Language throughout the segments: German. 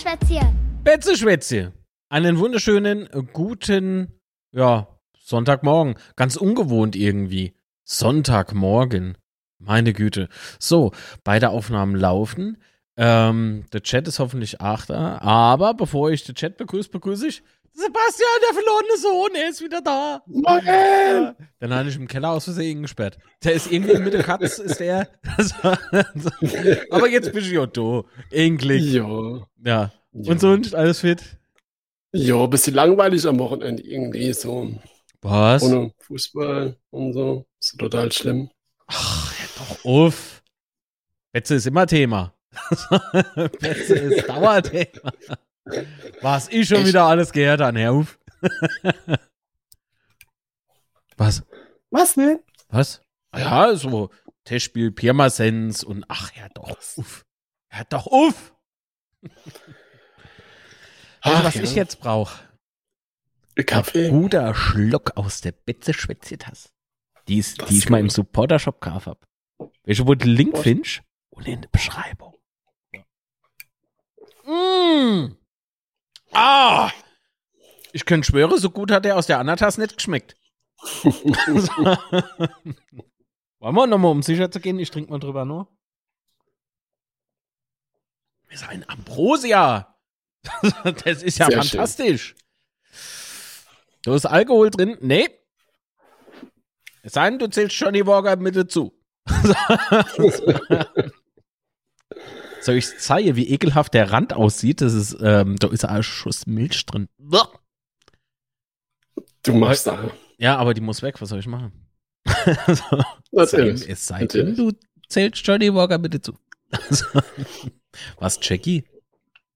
Betzeschwätzchen. Betzeschwätzchen. Einen wunderschönen, guten, ja, Sonntagmorgen. Ganz ungewohnt irgendwie. Sonntagmorgen. Meine Güte. So, beide Aufnahmen laufen. Ähm, der Chat ist hoffentlich achter. Aber bevor ich den Chat begrüße, begrüße ich Sebastian, der verlorene Sohn, er ist wieder da. Moin! Dann habe ich im Keller aus Versehen gesperrt. Der ist irgendwie mit der Katz, ist der. Aber jetzt bin ich ja da. Endlich. Jo. Ja. Jo. Und sonst, alles fit? Jo, bisschen langweilig am Wochenende irgendwie so. Was? Ohne Fußball und so. Ist total schlimm. Ach, ja doch auf. Betze ist immer Thema. Betze ist Dauerthema. Was ich schon Echt? wieder alles gehört an, Herr Uf. Was? Was ne? Was? Ja, so Testspiel Pirmasens und ach ja doch, uff. Ja doch, uff. Also, was ja. ich jetzt brauche, Kaffee. guter Schluck aus der Betze Schwätzetasse. Die, ist, die ich mal im. Supporter-Shop gekauft habe. Welche, den Link findest? Und in der Beschreibung. Mm. Ah! Ich könnte schwören, so gut hat der aus der Anatas nicht geschmeckt. Wollen wir nochmal, um sicher zu gehen? Ich trinke mal drüber nur. Das ist ein Ambrosia. Das ist ja Sehr fantastisch. Da ist Alkohol drin? Nee. Es sei denn, du zählst Johnny Walker mit dazu. Soll ich zeigen, wie ekelhaft der Rand aussieht? Das ist, ähm, da ist ein Schuss Milch drin. Du machst da. Ja, aber die muss weg. Was soll ich machen? so, Natürlich. es sei denn, du zählst Johnny Walker bitte zu. Also, Was, Jackie?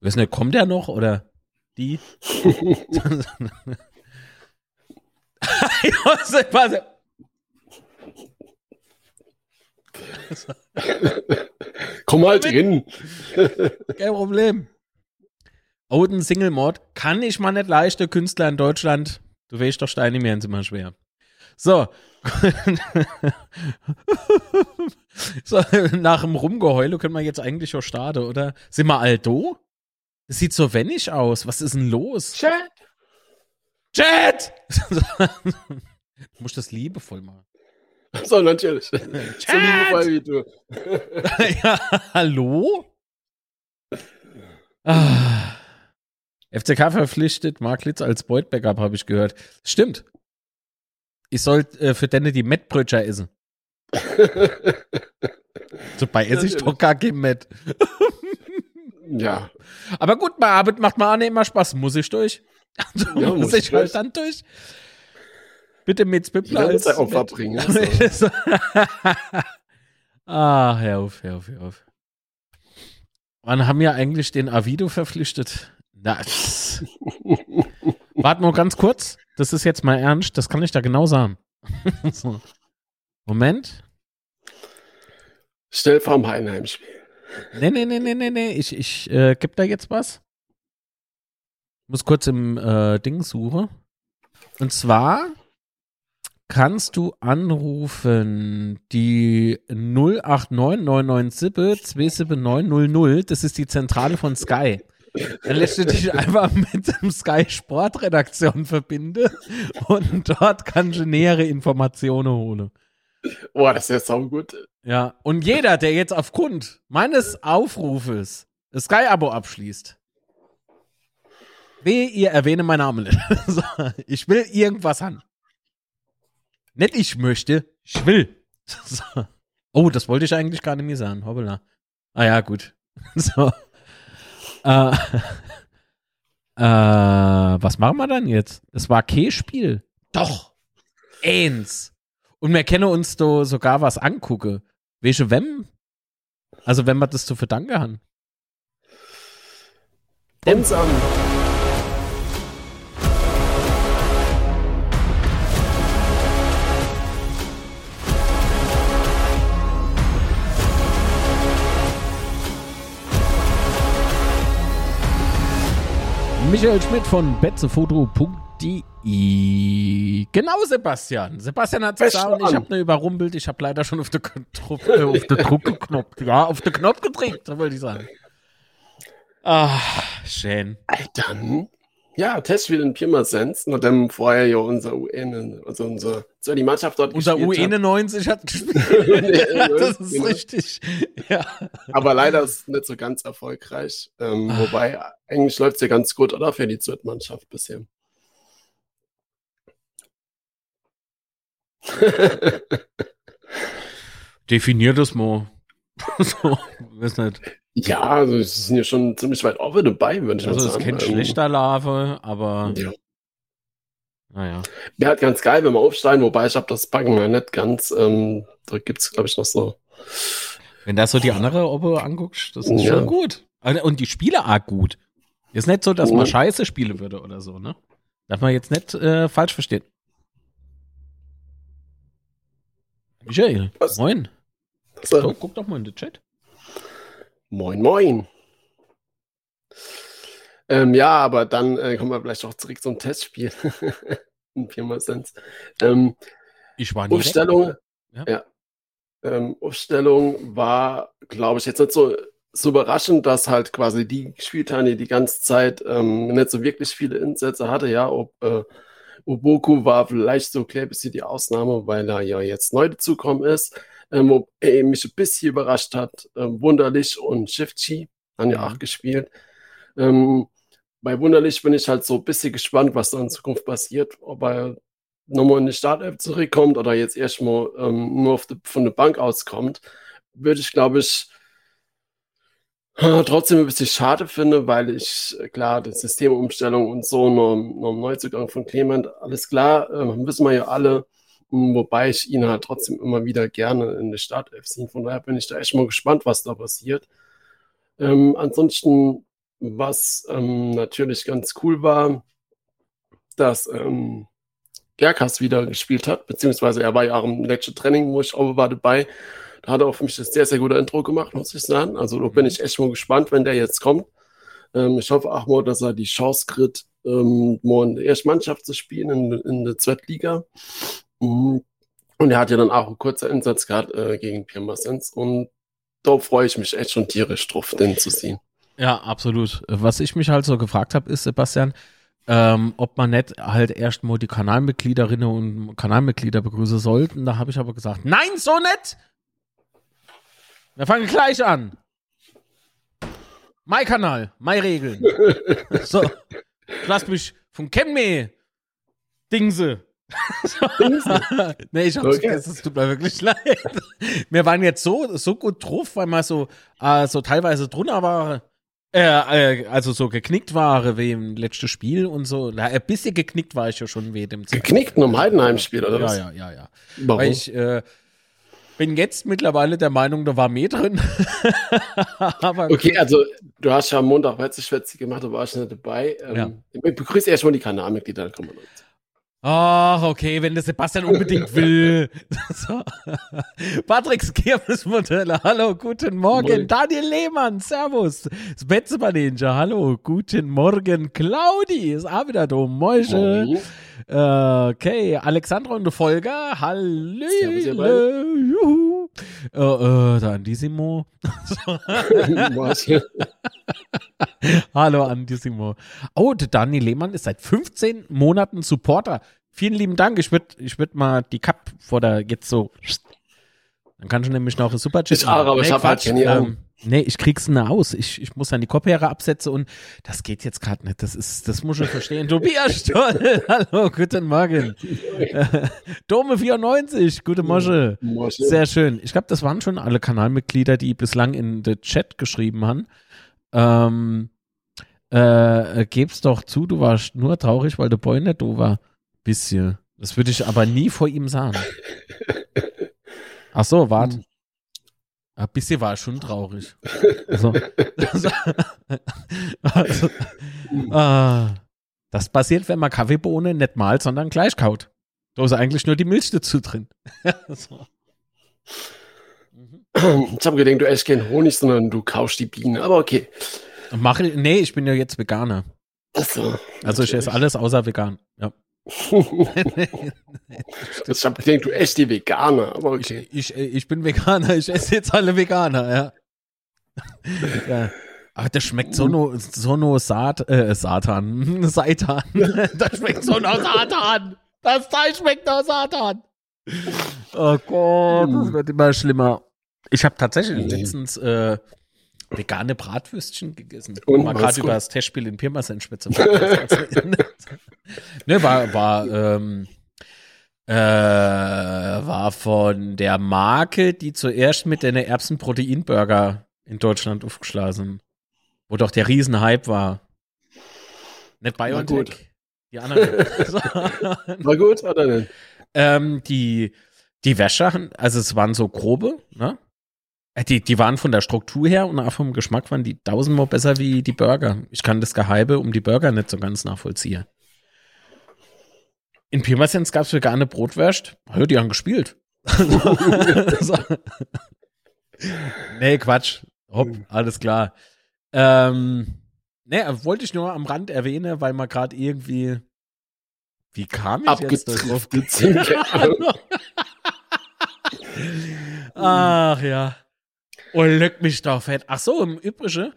Weiß nicht, kommt der noch oder die? Josef, warte. Komm halt hin. Kein Problem. Oden Single Mod kann ich mal nicht leichter Künstler in Deutschland. Du weißt doch, Steine mir sind immer schwer. So. so. Nach dem Rumgeheule können wir jetzt eigentlich schon starten, oder? Sind wir Aldo? Das sieht so wennig aus. Was ist denn los? Chat. Chat! du musst das liebevoll machen. So, natürlich. So liebevoll wie du. ja, hallo? Ah. FCK verpflichtet Mark Litz als Beut-Backup, habe ich gehört. Stimmt. Ich soll äh, für Denne die Mettbrötchen essen. Dabei esse ich doch gar kein Mett. ja. Aber gut, bei Arbeit macht mir auch nicht immer Spaß. Muss ich durch? Also Ja, muss ich ich halt durch. dann durch. Bitte mit Spippler muss als Opfer bringen. Also. ah, hör auf, hör auf, hör auf. Wann haben wir eigentlich den Avido verpflichtet? Na. Warte nur ganz kurz. Das ist jetzt mal ernst. Das kann ich da genau sagen. so. Moment. Schnell vorm Heidenheim-Spiel. Nee, nee, nee, nee, nee, nee. Ich, ich äh, geb da jetzt was. Muss kurz im äh, Ding suchen. Und zwar kannst du anrufen die 089 27900. Das ist die Zentrale von Sky. Dann lässt du dich einfach mit dem Sky Sportredaktion verbinden und dort kannst du nähere Informationen holen. Boah, das ist ja saugut. Ja, und jeder, der jetzt aufgrund meines Aufrufes das Sky-Abo abschließt, wehe, ihr erwähne meinen Namen nicht. ich will irgendwas haben. Nicht ich möchte, ich will. So. Oh, das wollte ich eigentlich gar nicht mehr sagen. Hoppala. Ah ja, gut. So. Äh, äh, was machen wir dann jetzt? Es war kein Spiel. Doch. Eins. Und wir können uns da sogar was angucken. Welche wem? Also wenn wir das zu verdanken haben. Uns an. Michael Schmidt von betzefoto.de. Genau, Sebastian. Sebastian hat es gesagt und ich habe nur überrumpelt. Ich habe leider schon auf den Knopf, äh, auf den Druck geknopft. Ja, auf den Knopf gedrückt, wollte ich sagen. Ah, schön. Ey, Ja, Testspiel in Pirmasens, nachdem vorher ja unser UN, also unser, so die Mannschaft dort Unser gespielt hat. U91 hat gespielt. Nee, das ist genau. richtig. Ja. Aber leider ist es nicht so ganz erfolgreich. Ähm, Ah. wobei, eigentlich läuft es ja ganz gut, oder? Für die Zweitmannschaft bisher. Definier das mal. so, weiß nicht. Ja, also sie sind ja schon ziemlich weit offen dabei, würde ich mal Also, es sagen. kennt Ähm, schlechter Larve, aber Ja. naja. Wäre halt ganz geil, wenn wir aufsteigen, wobei ich habe das Packen ja nicht ganz. Ähm, da gibt es, glaube ich, noch so. Wenn du so die andere Oppe anguckst, das ist Ja. schon gut. Also, Und die Spiele arg gut. Ist nicht so, dass man scheiße spielen würde oder so, ne? Darf man jetzt nicht äh, falsch verstehen. Michael, Was? moin. So, guck doch mal in den Chat. Moin, moin. Ähm, ja, aber dann äh, kommen wir vielleicht auch zurück zum Testspiel. In Pirmasens. Ähm, Ich war nie weg. Aufstellung, Ja. ja. Ähm, Aufstellung war, glaube ich, jetzt nicht so, so überraschend, dass halt quasi die gespielt haben, die die ganze Zeit ähm, nicht so wirklich viele Insätze hatte. Ja, ob äh, Oboku war vielleicht so ein bisschen die Ausnahme, weil er ja jetzt neu dazugekommen ist. Ähm, er mich ein bisschen überrascht hat, ähm, Wunderlich und Shifty haben ja Mhm. auch gespielt. Ähm, bei Wunderlich bin ich halt so ein bisschen gespannt, was da in Zukunft passiert, ob er nochmal in die Startelf zurückkommt oder jetzt erstmal ähm, nur die, von der Bank auskommt, würde ich, glaube ich, äh, trotzdem ein bisschen schade finde, weil ich, äh, klar, die Systemumstellung und so, noch, noch ein Neuzugang von Clement, alles klar, äh, wissen wir ja alle, wobei ich ihn halt trotzdem immer wieder gerne in der Startelf sehe. Von daher bin ich da echt mal gespannt, was da passiert. Ähm, ansonsten, was ähm, natürlich ganz cool war, dass ähm, Gerkas wieder gespielt hat, beziehungsweise er war ja auch im letzten Training, wo ich auch war dabei. Da hat er auch für mich das sehr, sehr gute Intro gemacht, muss ich sagen. Also da bin ich echt mal gespannt, wenn der jetzt kommt. Ähm, ich hoffe auch mal, dass er die Chance kriegt, ähm, mal in der ersten Mannschaft zu spielen, in, in der Zweitliga. Mhm. Und er hat ja dann auch einen kurzen Einsatz gehabt äh, gegen Pirmasens. Und da freue ich mich echt schon tierisch drauf, den zu sehen. Ja, absolut. Was ich mich halt so gefragt habe, ist, Sebastian, ähm, ob man nicht halt erst mal die Kanalmitgliederinnen und Kanalmitglieder begrüßen sollten. Da habe ich aber gesagt, nein, so nicht! Wir fangen gleich an. Mein Kanal, mein Regeln. so, lass mich vom Kenme Dingse. nee, ich hab's Okay. vergessen, es tut mir wirklich leid. Wir waren jetzt so, so gut drauf, weil wir so, äh, so teilweise drunter waren. Äh, äh, also so geknickt war wie im letzten Spiel und so. Na, ein bisschen geknickt war ich ja schon wie dem Geknickt nur im Heidenheim-Spiel, oder Ja, was? ja, ja, ja. Warum? Weil ich äh, bin jetzt mittlerweile der Meinung, da war mehr drin. Okay, also du hast ja am Montag Wetzelschwätze gemacht, da war ich nicht dabei. Ähm, Ja. Ich begrüße erstmal die Kanalmitglieder, dann kommen wir noch. Ach, okay, wenn der Sebastian unbedingt will. so. Patricks Kirmesmodelle, hallo, guten Morgen. Moin. Daniel Lehmann, servus. Spätzeba Ninja, hallo, guten Morgen. Claudi ist auch wieder da, Mäusche. Moin. Okay, Alexandra und Folger, hallo. Juhu. Äh, äh, der Andissimo. Hallo Andissimo. Oh, der Daniel Lehmann ist seit 15 Monaten Supporter. Vielen lieben Dank. Ich würde ich würd mal die Cup vor der jetzt so. Dann kannst du nämlich noch ein Superchat. Ich aber ich hab halt keine Ahnung. Nee, ich krieg's nicht aus. Ich, ich muss dann die Kopfhörer absetzen und das geht jetzt gerade nicht. Das ist, das muss ich verstehen. Tobias Stoll, hallo, guten Morgen. Dome 94, gute Mosche. Sehr schön. Ich glaube, das waren schon alle Kanalmitglieder, die bislang in den Chat geschrieben haben. Ähm, äh, geb's doch zu, du warst nur traurig, weil der Boy nicht du war. Bisschen. Das würde ich aber nie vor ihm sagen. Ach so, warte. Ein bisschen war schon traurig. Also, also, also, ah, das passiert, wenn man Kaffeebohne nicht malt, sondern gleich kaut. Da ist eigentlich nur die Milch dazu drin. so. Mhm. Ich habe gedacht, du esst keinen Honig, sondern du kaufst die Bienen. Aber okay. Mach, ich- nee, ich bin ja jetzt Veganer. Achso. Also ich esse alles außer vegan. Ich habe gedacht, du esst die Veganer. Aber okay. Ich, ich, ich bin Veganer, ich esse jetzt alle Veganer, ja. ja. Ach, das schmeckt so no, so no Sat, äh, Satan, Seitan. Das schmeckt so no Satan. Das Teil schmeckt no Satan. Oh Gott, das wird immer schlimmer. Ich habe tatsächlich letztens äh, vegane Bratwürstchen gegessen. Und, mal gerade über das Testspiel in Pirmasens Spitze. ne, war, war, ähm, äh, war von der Marke, die zuerst mit den Erbsenproteinburger in Deutschland aufgeschlagen sind. Wo doch der Riesenhype war. Nicht Na BioNTech. gut. Die anderen. War gut oder nicht? ähm, die, die Wäsche, also es waren so grobe, ne? Äh, Die, die waren von der Struktur her und auch vom Geschmack waren die tausendmal besser wie die Burger. Ich kann das Geheime um die Burger nicht so ganz nachvollziehen. In Pirmasens gab es vegane Brotwürst. Ja, die haben gespielt. Nee, Quatsch. Hopp, alles klar. Ähm, nee, wollte ich nur am Rand erwähnen, weil man gerade irgendwie. Wie kam ich jetzt da drauf? Abgedriftet sind. Keine Ahnung. Ach ja. Oh, leck mich doch fett. Ach so, im Übrigen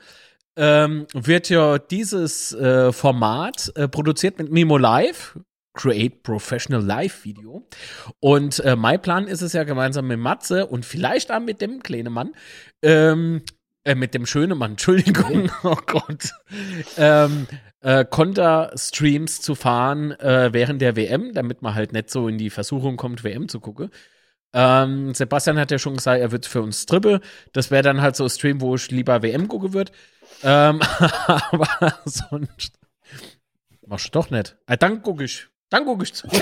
ähm, wird ja dieses äh, Format äh, produziert mit Mimo Live. Create Professional Live Video. Und äh, mein Plan ist es ja gemeinsam mit Matze und vielleicht auch mit dem kleinen Mann, ähm, äh, mit dem schönen Mann, Entschuldigung, oh Gott, ähm, äh, Konter-Streams zu fahren äh, während der WM, damit man halt nicht so in die Versuchung kommt, WM zu gucken. Ähm, Sebastian hat ja schon gesagt, er wird für uns trippe. Das wäre dann halt so ein Stream, wo ich lieber WM gucken würde. Ähm, aber sonst machst du doch nicht. Ah, dann gucke ich. Dann gucke ich zu.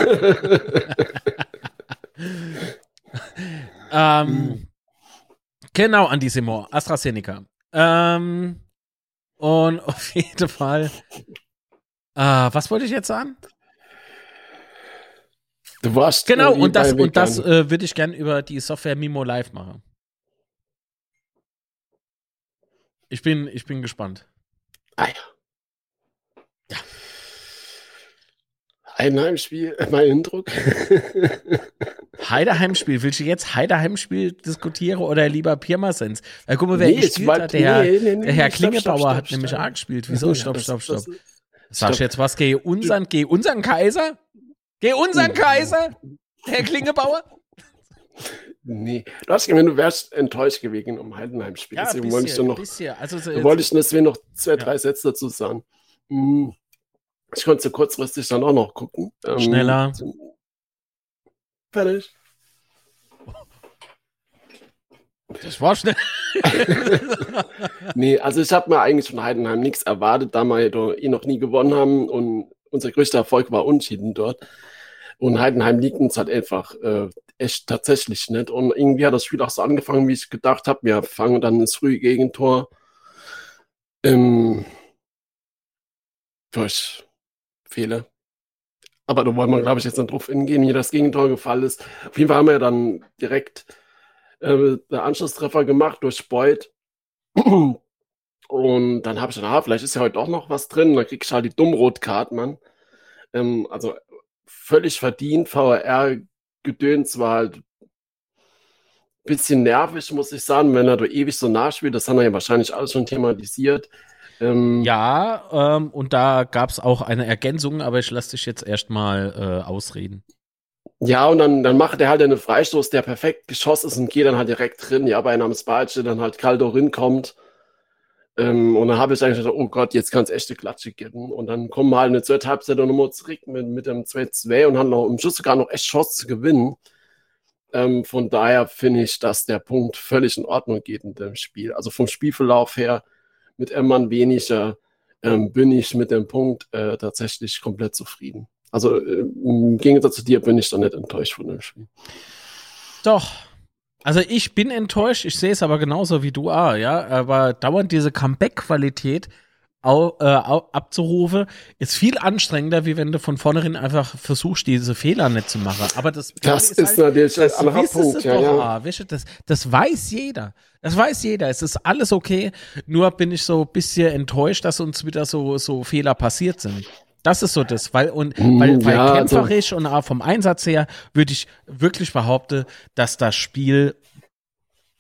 ähm, genau, Andissimo, AstraZeneca. Ähm, und auf jeden Fall. Äh, was wollte ich jetzt sagen? Du warst Genau, und das, und das äh, würde ich gern über die Software Mimo Live machen. Ich bin, ich bin gespannt. Ah, ja. Ein Heimspiel, mein Eindruck. Heideheimspiel, willst du jetzt Heideheimspiel diskutieren oder lieber Pirmasens? Weil guck mal, wer Nee, gespielt hat, der, Herr- nee, nee, der Herr stopp, stopp, Klingebauer stopp, hat nämlich stopp. auch gespielt. Wieso? Stopp, stopp, stopp. Sag stopp. jetzt was? Geh unseren, geh unseren Kaiser? Geh unseren Mhm. Kaiser? Herr Klingebauer? Nee, du hast gemeint, du wärst enttäuscht gewesen um Heidenheim-Spiel. Ja, ein Deswegen wollte ich noch. Also, so wollte ich deswegen noch zwei, Ja. drei Sätze dazu sagen. Hm, Ich konnte so kurzfristig dann auch noch gucken. Ähm, Schneller. Fertig. das war schnell. Nee, also ich habe mir eigentlich von Heidenheim nichts erwartet, da wir doch eh noch nie gewonnen haben und unser größter Erfolg war Unschieden dort. Und Heidenheim liegt uns halt einfach äh, echt tatsächlich nicht. Und irgendwie hat das Spiel auch so angefangen, wie ich gedacht habe. Wir fangen dann ins frühe Gegentor. Ähm, durch Fehler. Aber da wollen wir, glaube ich, jetzt nicht drauf hingehen, wie das Gegentor gefallen ist. Auf jeden Fall haben wir dann direkt äh, der Anschlusstreffer gemacht durch Beuth. Und dann habe ich gedacht, ah, vielleicht ist ja heute doch noch was drin. Dann krieg ich halt die Dummrotkarte, Mann. Ähm, also völlig verdient. VR-Gedöns war halt ein bisschen nervig, muss ich sagen, wenn er da ewig so nachspielt. Das haben wir ja wahrscheinlich alles schon thematisiert. Ähm, Ja, ähm, und da gab es auch eine Ergänzung, aber ich lasse dich jetzt erstmal äh, ausreden. Ja, und dann, dann macht er halt einen Freistoß, der perfekt geschossen ist und geht dann halt direkt drin. Ja, bei einem Spalche dann halt Caldo rinkommt. Ähm, und dann habe ich eigentlich gedacht, oh Gott, jetzt kann es echte Klatsche geben. Und dann kommen wir halt eine zweite Halbzeit nochmal zurück mit, mit dem 2-2 und haben noch im Schluss sogar noch echt Chance zu gewinnen. Ähm, von daher finde ich, dass der Punkt völlig in Ordnung geht in dem Spiel. Also vom Spielverlauf her mit einem Mann weniger ähm, bin ich mit dem Punkt äh, tatsächlich komplett zufrieden. Also äh, im Gegensatz zu dir bin ich da nicht enttäuscht von dem Spiel. Doch. Also ich bin enttäuscht, ich sehe es aber genauso wie du, ah, ja, aber dauernd diese Comeback-Qualität au, äh, abzurufen, ist viel anstrengender, wie wenn du von vornherein einfach versuchst, diese Fehler nicht zu machen. Aber das, Das ist halt, natürlich ein das anderer wissen Punkt. Ja, doch, ja. ah, weißt du, das, das weiß jeder. Das weiß jeder. Es ist alles okay. Nur bin ich so ein bisschen enttäuscht, dass uns wieder so, so Fehler passiert sind. Das ist so das, weil und Mm, weil, weil ja, also- kämpferisch und auch vom Einsatz her würde ich wirklich behaupten, dass das Spiel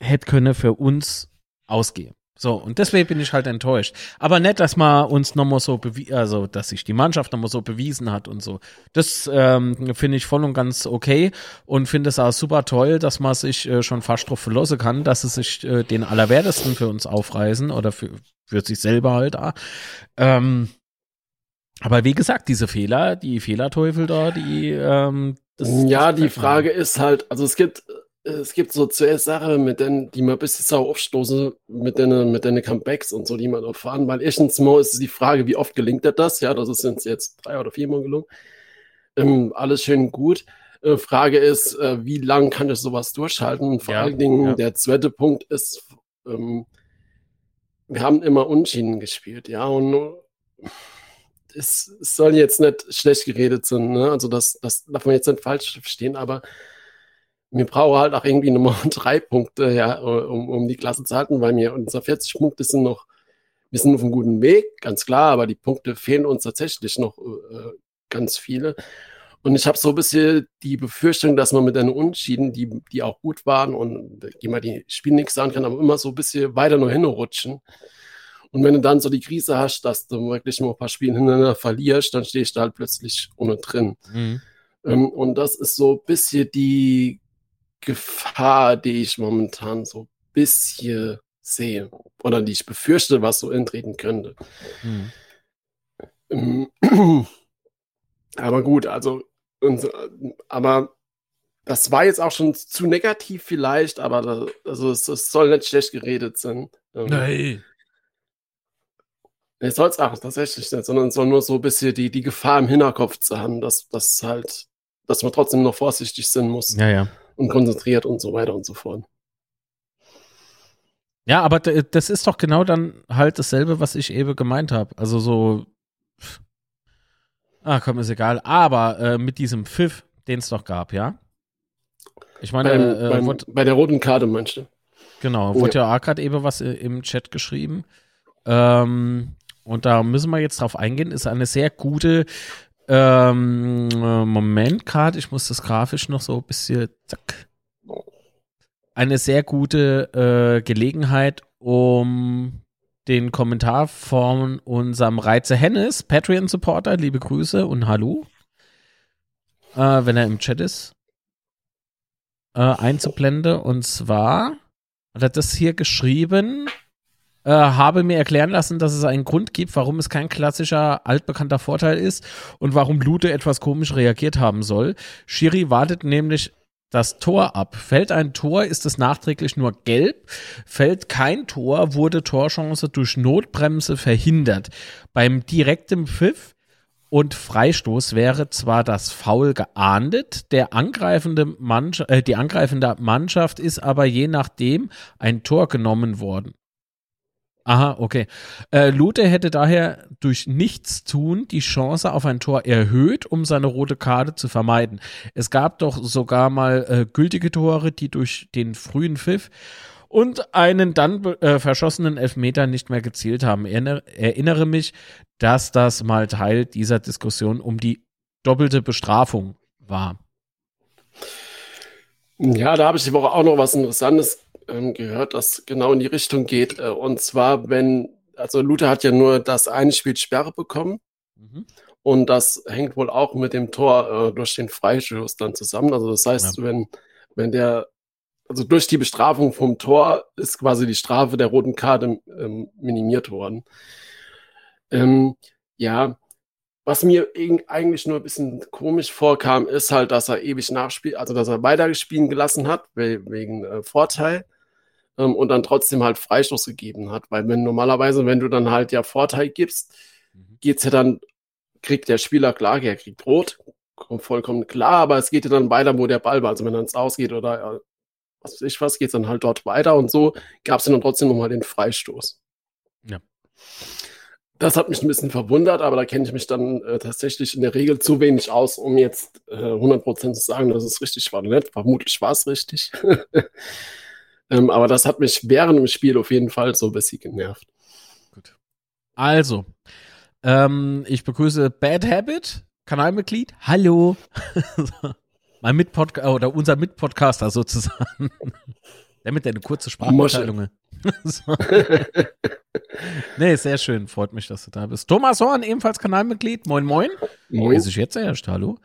hätte können für uns ausgehen. So, und deswegen bin ich halt enttäuscht. Aber nicht, dass man uns nochmal so bewiesen, also dass sich die Mannschaft nochmal so bewiesen hat und so. Das ähm, finde ich voll und ganz okay und finde es auch super toll, dass man sich äh, schon fast drauf verlassen kann, dass sie sich äh, den Allerwertesten für uns aufreißen oder für, für sich selber halt da. Ähm, aber wie gesagt, diese Fehler, die Fehlerteufel da, die ähm, das, ja, die Frage ist halt, also es gibt es gibt so zuerst Sachen, mit denen, die mir ein bisschen sauer aufstoßen, mit den, mit den Comebacks und so, die man erfahren. Weil erstens mal ist die Frage, wie oft gelingt das? Ja, das ist jetzt drei oder vier Mal gelungen. Ähm, alles schön gut. Äh, Frage ist, äh, wie lange kann ich sowas durchhalten? Und vor ja, allen Dingen, ja. der zweite Punkt ist, ähm, wir haben immer Unschieden gespielt, ja, und es, soll jetzt nicht schlecht geredet sein, ne? also das, das darf man jetzt nicht falsch verstehen, aber wir brauchen halt auch irgendwie nochmal drei Punkte, ja, um, um die Klasse zu halten, weil wir unsere 40 Punkte sind noch, wir sind auf einem guten Weg, ganz klar, aber die Punkte fehlen uns tatsächlich noch äh, ganz viele. Und ich habe so ein bisschen die Befürchtung, dass man mit den Unschieden, die, die auch gut waren und die man die Spiele nichts sagen kann, aber immer so ein bisschen weiter nur hinrutschen. Und wenn du dann so die Krise hast, dass du wirklich nur ein paar Spiele hintereinander verlierst, dann stehst du halt plötzlich ohne drin. Mhm. Ähm, und das ist so ein bisschen die Gefahr, die ich momentan so ein bisschen sehe oder die ich befürchte, was so eintreten könnte. Hm. Aber gut, also, und, aber das war jetzt auch schon zu negativ vielleicht, aber das, also es, es soll nicht schlecht geredet sein. Ähm, Nein. Es soll es auch tatsächlich nicht, sondern soll nur so ein bisschen die, die Gefahr im Hinterkopf zu haben, dass, dass halt, dass man trotzdem noch vorsichtig sein muss. Ja, ja und konzentriert und so weiter und so fort. Ja, aber das ist doch genau dann halt dasselbe, was ich eben gemeint habe. Also so, ah, komm, ist egal. Aber äh, mit diesem Pfiff, den es doch gab, ja? Ich meine, beim, äh, beim, wurde, bei der roten Karte meinst du? Genau, oh, wurde ja auch gerade eben was im Chat geschrieben. Ähm, und da müssen wir jetzt drauf eingehen, ist eine sehr gute ähm, Moment gerade, ich muss das grafisch noch so ein bisschen, zack. Eine sehr gute äh, Gelegenheit, um den Kommentar von unserem Reize Hennes, Patreon-Supporter, liebe Grüße und Hallo, äh, wenn er im Chat ist, äh, einzublenden. Und zwar hat er das hier geschrieben äh, habe mir erklären lassen, dass es einen Grund gibt, warum es kein klassischer altbekannter Vorteil ist und warum Lute etwas komisch reagiert haben soll. Shiri wartet nämlich das Tor ab. Fällt ein Tor, ist es nachträglich nur gelb. Fällt kein Tor, wurde Torchance durch Notbremse verhindert. Beim direkten Pfiff und Freistoß wäre zwar das Foul geahndet, der angreifende Mannschaft, äh, die angreifende Mannschaft ist aber je nachdem ein Tor genommen worden. Aha, okay. Äh, Lute hätte daher durch Nichtstun die Chance auf ein Tor erhöht, um seine rote Karte zu vermeiden. Es gab doch sogar mal äh, gültige Tore, die durch den frühen Pfiff und einen dann äh, verschossenen Elfmeter nicht mehr gezielt haben. Erinner, erinnere mich, dass das mal Teil dieser Diskussion um die doppelte Bestrafung war. Ja, da habe ich die Woche auch noch was Interessantes ähm, gehört, das genau in die Richtung geht. Äh, und zwar, wenn, also Luther hat ja nur das eine Spiel Sperre bekommen. Mhm. Und das hängt wohl auch mit dem Tor äh, durch den Freischuss dann zusammen. Also das heißt, ja. wenn, wenn der, also durch die Bestrafung vom Tor ist quasi die Strafe der roten Karte ähm, minimiert worden. Ähm, ja, was mir eigentlich nur ein bisschen komisch vorkam, ist halt, dass er ewig nachspielt, also dass er weitergespielt gelassen hat, wegen äh, Vorteil ähm, und dann trotzdem halt Freistoß gegeben hat. Weil wenn normalerweise, wenn du dann halt ja Vorteil gibst, mhm. geht's ja dann, kriegt der Spieler klar, er kriegt rot, kommt vollkommen klar, aber es geht ja dann weiter, wo der Ball war. Also wenn er ins Ausgeht oder äh, was weiß ich was, geht's dann halt dort weiter und so gab es dann trotzdem nochmal den Freistoß. Ja. Das hat mich ein bisschen verwundert, aber da kenne ich mich dann äh, tatsächlich in der Regel zu wenig aus, um jetzt äh, 100% zu sagen, dass es richtig war oder nicht. Vermutlich war es richtig. Ähm, aber das hat mich während dem Spiel auf jeden Fall so ein bisschen genervt. Gut. Also, ähm, ich begrüße Bad Habit, Kanalmitglied. Hallo. mein Mitpodcaster oder unser Mitpodcaster sozusagen. Der mit eine kurze Sprachmitteilung. so. nee, sehr schön. Freut mich, dass du da bist. Thomas Horn, ebenfalls Kanalmitglied. Moin, moin. Moin. Wie sich jetzt erst? Hallo.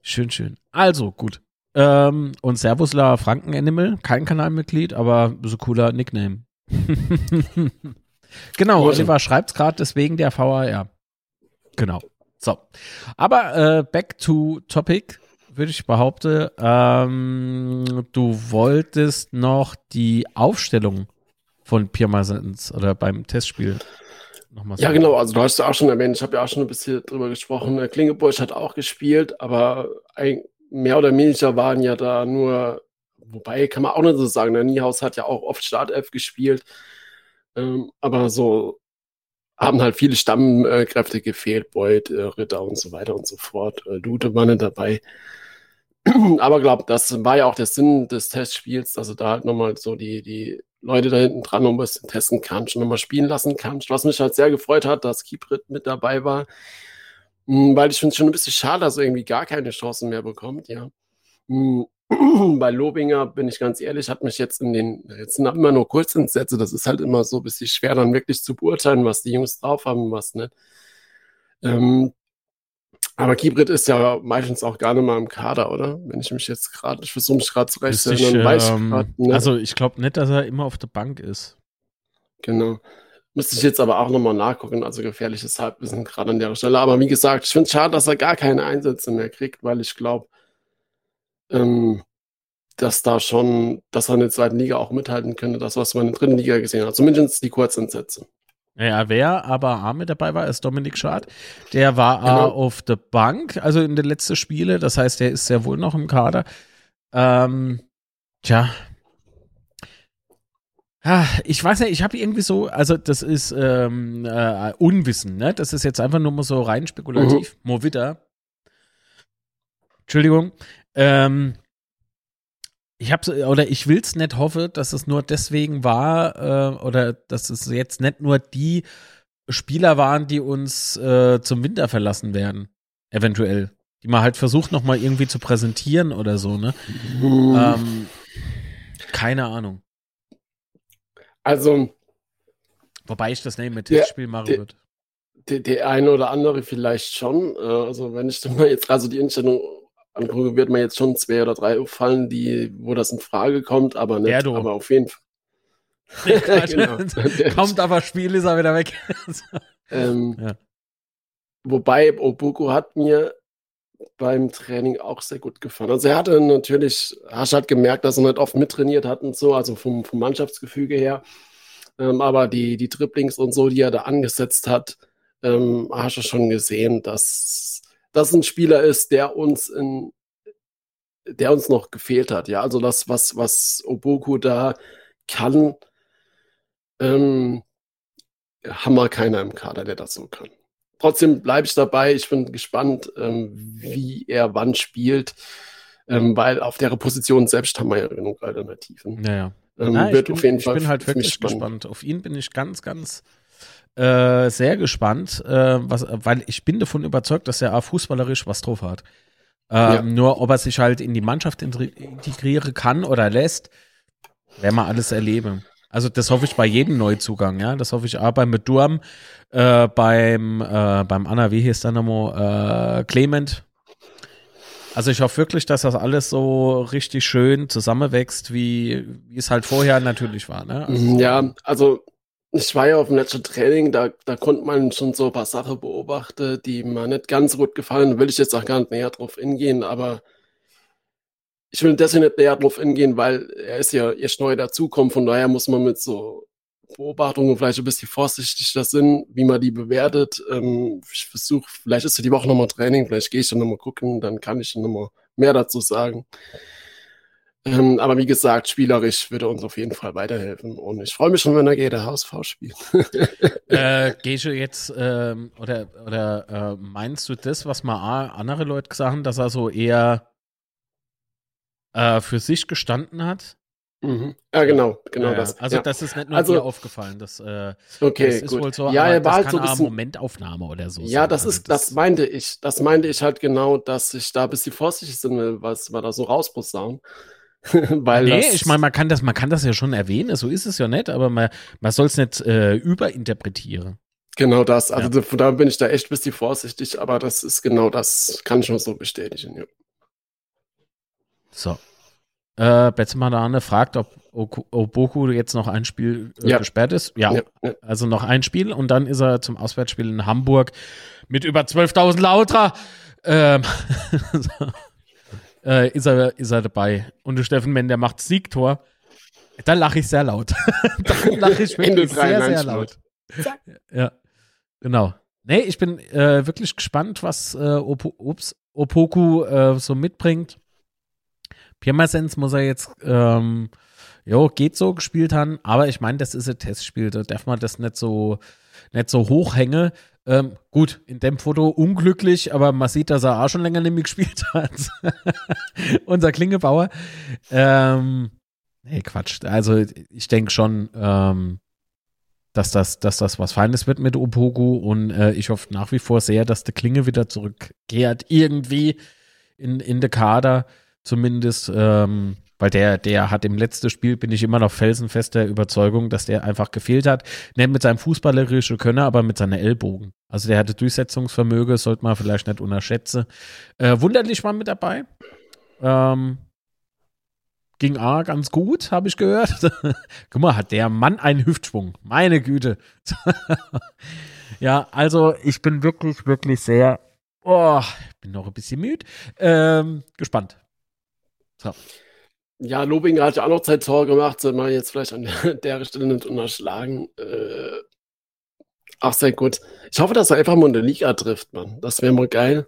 Schön, schön. Also, gut. Ähm, und Servusla Franken Animal, kein Kanalmitglied, aber so cooler Nickname. genau, Gut. Oliver schreibt's gerade, deswegen der VAR. Genau. So. Aber äh, back to topic, würde ich behaupten. Ähm, du wolltest noch die Aufstellung von Pirmasens oder beim Testspiel nochmal Ja, genau, also du hast ja auch schon erwähnt, ich habe ja auch schon ein bisschen drüber gesprochen. Der Klingeburg hat auch gespielt, aber ein, mehr oder weniger waren ja da nur, wobei kann man auch nicht so sagen, der Niehaus hat ja auch oft Startelf gespielt, ähm, aber so haben halt viele Stammkräfte gefehlt, Beuth, äh, Ritter und so weiter und so fort. Äh, Lute war nicht dabei. aber glaub, das war ja auch der Sinn des Testspiels, dass du da halt nochmal so die, die Leute da hinten dran noch ein bisschen testen kannst und nochmal spielen lassen kannst. Was mich halt sehr gefreut hat, dass Kiprit mit dabei war, weil ich finde es schon ein bisschen schade, dass er irgendwie gar keine Chancen mehr bekommt, ja. Hm, Bei Lobinger bin ich ganz ehrlich, hat mich jetzt in den, jetzt sind immer nur Kurzentsätze, das ist halt immer so ein bisschen schwer, dann wirklich zu beurteilen, was die Jungs drauf haben und was nicht. Ähm, aber Kibrit ist ja meistens auch gar nicht mal im Kader, oder? Wenn ich mich jetzt gerade, ich versuche mich gerade zurecht zu erinnern, weiß ich ähm, grad nicht. Also ich glaube nicht, dass er immer auf der Bank ist. Genau. Müsste ich jetzt aber auch nochmal nachgucken. Also gefährliches Halbwissen gerade an der Stelle. Aber wie gesagt, ich finde es schade, dass er gar keine Einsätze mehr kriegt, weil ich glaube, ähm, dass da schon, dass er in der zweiten Liga auch mithalten könnte, das, was man in der dritten Liga gesehen hat. Zumindest die Kurzentsätze. Ja, wer aber auch mit dabei war, ist Dominik Schad. Der war Genau. auch auf der Bank, also in den letzten Spiele. Das heißt, der ist sehr wohl noch im Kader. Ähm, tja. Ah, Ich weiß nicht, ich habe irgendwie so, also das ist ähm, äh, Unwissen, ne? Das ist jetzt einfach nur mal so rein spekulativ. Mo wieder. Entschuldigung. Ähm, ich hab's, oder ich will's nicht hoffe, dass es nur deswegen war, äh, oder dass es jetzt nicht nur die Spieler waren, die uns äh, zum Winter verlassen werden. Eventuell. Die man halt versucht, nochmal irgendwie zu präsentieren oder so, ne? Hm. Ähm, keine Ahnung. Also, Wobei ich das nicht mit Der- Testspiel machen würde. der, der eine oder andere vielleicht schon. Äh, also, wenn ich mir jetzt also die Instellung angucke, wird mir jetzt schon zwei oder drei auffallen, die, wo das in Frage kommt, aber nicht. Erdo. Aber auf jeden Fall. Genau. Kommt aber Spiel, ist er wieder weg. Ähm, Ja. Wobei Obuku hat mir beim Training auch sehr gut gefallen. Also er hatte natürlich, hast halt gemerkt, dass er nicht oft mittrainiert hat und so, also vom, vom Mannschaftsgefüge her. Ähm, aber die, die Dribblings und so, die er da angesetzt hat, ähm, hast du schon gesehen, dass das ein Spieler ist, der uns in, der uns noch gefehlt hat. Ja, also das, was, was Obuku da kann, ähm, haben wir keiner im Kader, der das so kann. Trotzdem bleibe ich dabei. Ich bin gespannt, ähm, wie er wann spielt, ähm, weil auf der Position selbst haben wir ja genug Alternativen. Naja. Ähm, Na, ich wird bin, auf jeden ich Fall bin halt wirklich gespannt. Auf ihn bin ich ganz, ganz äh, sehr gespannt, äh, was, weil ich bin davon überzeugt, dass er auch fußballerisch was drauf hat. Ähm, Ja. Nur ob er sich halt in die Mannschaft integrieren kann oder lässt, werden wir alles erleben. Also das hoffe ich bei jedem Neuzugang, ja. Das hoffe ich auch beim Durm, äh, beim, äh, beim Anna, wie hieß der nochmal, äh, Clement. Also ich hoffe wirklich, dass das alles so richtig schön zusammenwächst, wie, wie es halt vorher natürlich war. Ne? Also, Ja, also ich war ja auf dem letzten Training, da, da konnte man schon so ein paar Sachen beobachten, die mir nicht ganz so gut gefallen. Will ich jetzt auch gar nicht näher drauf hingehen, aber ich will deswegen nicht näher drauf hingehen, weil er ist ja erst neu dazukommen. Von daher muss man mit so Beobachtungen vielleicht ein bisschen vorsichtig das sind, wie man die bewertet. Ähm, ich versuche, vielleicht ist ja die Woche nochmal Training, vielleicht gehe ich dann nochmal gucken, dann kann ich dann nochmal mehr dazu sagen. Ähm, aber wie gesagt, spielerisch würde uns auf jeden Fall weiterhelfen. Und ich freue mich schon, wenn er geht, der HSV spielt. Äh, gehst du jetzt, ähm, oder, oder äh, meinst du das, was mal andere Leute gesagt haben, dass er so eher äh, für sich gestanden hat? Mhm. Ja, genau, genau Ja, ja. das. Also ja. das ist nicht nur Also- dir aufgefallen. Das, äh, okay, das ist gut. wohl so, ja, er war das halt so ein bisschen. Momentaufnahme oder so Ja, sein. das Also ist, das meinte ich. Das meinte ich halt genau, dass ich da ein bisschen vorsichtig sind will, was wir da so rausposaunen. Weil Nee, das, ich meine, man kann das, man kann das ja schon erwähnen, so ist es ja nicht, aber man, man soll es nicht äh, überinterpretieren. Genau das. Also da- von daher bin ich da echt ein bisschen vorsichtig, aber das ist genau das, kann ich nur so bestätigen. Ja. So. Äh, Betzmanane fragt, ob Oku- Oboku jetzt noch ein Spiel äh, Ja. gesperrt ist. Ja, Ja, ja. also noch ein Spiel und dann ist er zum Auswärtsspiel in Hamburg mit über 12.000 Lauter. Ähm, äh, ist, er, ist er dabei. Und der Steffen Menn, der macht Siegtor. Da lache ich sehr laut. da lache ich wirklich sehr, sehr 93 laut. Ja, genau. Nee, ich bin äh, wirklich gespannt, was äh, Opo, ups, Opoku äh, so mitbringt. Pirmasens muss er jetzt, ähm, jo, geht so gespielt haben, aber ich meine, das ist ein Testspiel, da darf man das nicht so, nicht so hochhängen. Ähm, gut, in dem Foto unglücklich, aber man sieht, dass er auch schon länger mehr gespielt hat. Unser Klingebauer. Ähm, nee, Quatsch. Also ich denke schon, ähm, dass das, dass das was Feines wird mit Opoku und äh, ich hoffe nach wie vor sehr, dass der Klinge wieder zurückkehrt, irgendwie in, in der Kader zumindest, ähm, weil der, der hat im letzten Spiel, bin ich immer noch felsenfester Überzeugung, dass der einfach gefehlt hat. Nicht mit seinem fußballerischen Könner, aber mit seinen Ellbogen. Also der hatte Durchsetzungsvermögen, sollte man vielleicht nicht unterschätzen. Äh, wunderlich war mit dabei. Ähm, ging A ganz gut, habe ich gehört. Guck mal, hat der Mann einen Hüftschwung. Meine Güte. ja, also ich bin wirklich, wirklich sehr, oh, ich bin noch ein bisschen müde, ähm, gespannt. So. Ja, Lobinger hat ja auch noch zwei Tore gemacht, soll man jetzt vielleicht an der, Stelle nicht unterschlagen. Äh, ach, sehr gut. Ich hoffe, dass er einfach mal in der Liga trifft, Mann. Das wäre mal geil.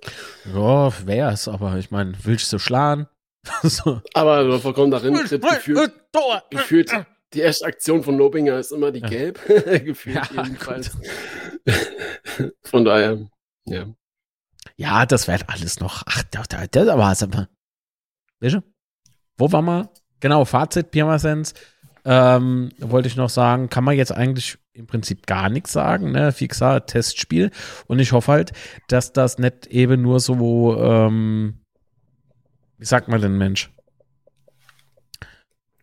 Ja, wär's, aber ich meine, willst du schlagen? so. Aber du vollkommen darin tritt, gefühlt, Tor. gefühlt, die erste Aktion von Lobinger ist immer die Ja. gelb. gefühlt Ja, jedenfalls. von daher, ja. Ja, das wird alles noch. Ach, da, da, da war's aber. Welche? Wo war mal? Genau, Fazit, Pirmasens. Ähm, wollte ich noch sagen, kann man jetzt eigentlich im Prinzip gar nichts sagen, ne? Wie gesagt, Testspiel. Und ich hoffe halt, dass das nicht eben nur so, ähm, wie sagt man denn, Mensch?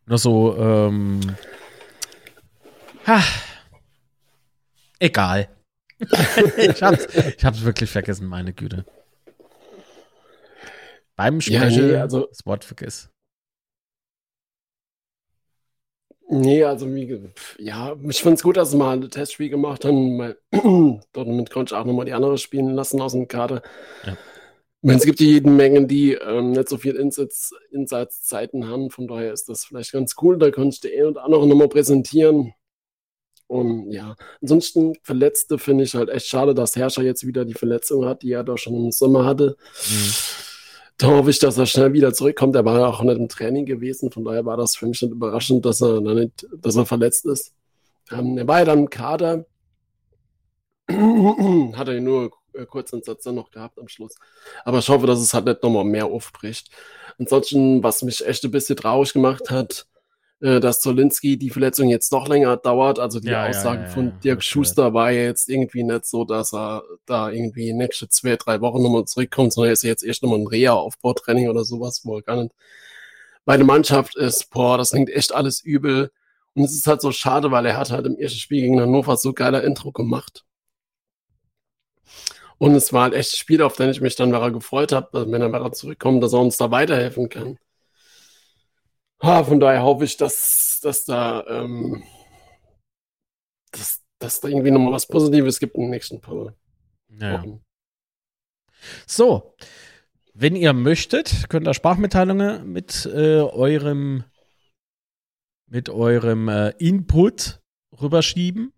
Nur so, ähm, ha, egal. ich, hab's, ich hab's wirklich vergessen, meine Güte. Beim Ja, Sprechen nee, also- das Wort vergiss. Nee, also wie, ja, ich find's gut, dass sie mal ein Testspiel gemacht haben, weil damit konnte ich auch nochmal die andere spielen lassen aus dem Kader. Ja. Ich meine, es gibt jede Menge, die ähm, nicht so viel Insatz, Insatzzeiten haben, von daher ist das vielleicht ganz cool, da konnte ich die ein oder andere nochmal präsentieren. Und ja, ansonsten Verletzte finde ich halt echt schade, dass Herrscher jetzt wieder die Verletzung hat, die er doch schon im Sommer hatte. Mhm. Da hoffe ich, dass er schnell wieder zurückkommt. Er war ja auch nicht im Training gewesen, von daher war das für mich nicht überraschend, dass er, nicht, dass er verletzt ist. Ähm, er war ja dann im Kader. Hat er nur äh, kurzen Satz dann noch gehabt am Schluss. Aber ich hoffe, dass es halt nicht nochmal mehr aufbricht. Ansonsten, was mich echt ein bisschen traurig gemacht hat, äh, dass Zolinski die Verletzung jetzt noch länger dauert. Also die Ja, Aussage ja, ja, von Dirk Schuster war ja jetzt irgendwie nicht so, dass er da irgendwie nächste zwei, drei Wochen nochmal zurückkommt, sondern er ist jetzt erst nochmal ein Reha-Aufbautraining oder sowas, wo er gar nicht bei der Mannschaft ist. Boah, das klingt echt alles übel. Und es ist halt so schade, weil er hat halt im ersten Spiel gegen Hannover so geiler Intro gemacht. Und es war halt echt ein Spiel, auf den ich mich dann wieder gefreut habe, wenn er wieder zurückkommt, dass er uns da weiterhelfen kann. Ah, von daher hoffe ich, dass, dass da, ähm, dass, dass da irgendwie nochmal was Positives gibt in den nächsten paar Ja. Wochen. So, wenn ihr möchtet, könnt ihr Sprachmitteilungen mit äh, eurem mit eurem äh, Input rüberschieben.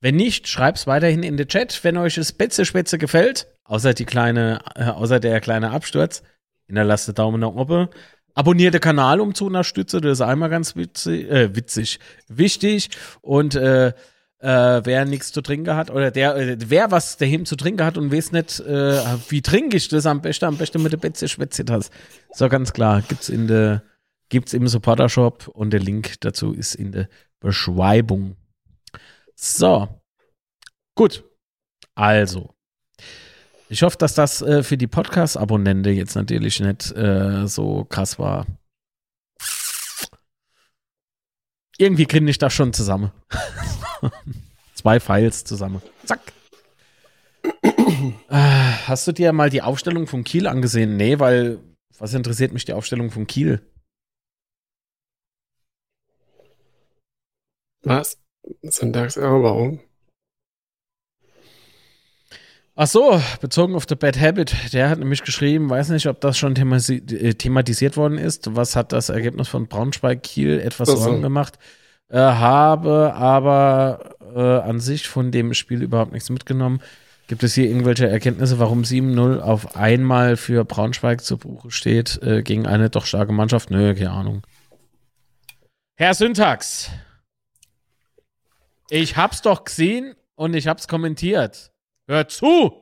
Wenn nicht, schreibt's weiterhin in den Chat. Wenn euch das Spätze Spätze gefällt, außer die kleine, äh, außer der kleine Absturz, hinterlasst Daumen nach oben. Abonniert den Kanal, um zu unterstützen. Das ist einmal ganz witzig, äh, witzig, wichtig. Und äh, äh, wer nichts zu trinken hat oder der, äh, wer was daheim zu trinken hat und weiß nicht, äh, wie trinke ich das am besten, am besten mit der Betze Schwetzitas. So ganz klar, gibt's in der, gibt's im Supporter Shop und der Link dazu ist in der Beschreibung. So. Gut. Also. Ich hoffe, dass das äh, für die Podcast-Abonnenten jetzt natürlich nicht äh, so krass war. irgendwie kriege ich das schon zusammen. Zwei Files zusammen. Zack. Äh, Hast du dir mal die Aufstellung von Kiel angesehen? Nee, weil was interessiert mich die Aufstellung von Kiel? Was? Syntax, ja, warum? Ach so, bezogen auf The Bad Habit, der hat nämlich geschrieben, weiß nicht, ob das schon themasi äh, thematisiert worden ist. Was hat das Ergebnis von Braunschweig Kiel etwas. Sorgen gemacht? Äh, habe aber äh, an sich von dem Spiel überhaupt nichts mitgenommen. Gibt es hier irgendwelche Erkenntnisse, warum 7-0 auf einmal für Braunschweig zu Buche steht äh, gegen eine doch starke Mannschaft? Nö, keine Ahnung. Herr Syntax, ich hab's doch gesehen und ich hab's kommentiert. Hör zu!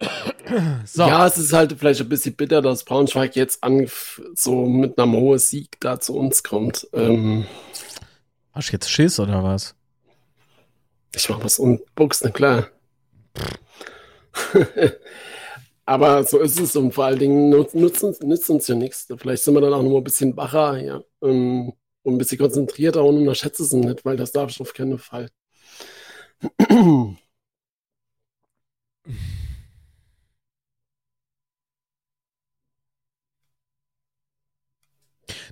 So. Ja, es ist halt vielleicht ein bisschen bitter, dass Braunschweig jetzt an, so mit einem hohen Sieg da zu uns kommt. Ähm, Hast du jetzt Schiss oder was? ich mach was unboxen, klar. Aber so ist es und vor allen Dingen nutzt, nutzt, uns- nützt uns ja nichts. Vielleicht sind wir dann auch mal ein bisschen wacher, ja. ähm, Und ein bisschen konzentrierter und unterschätzt es nicht, weil das darf ich auf keinen Fall.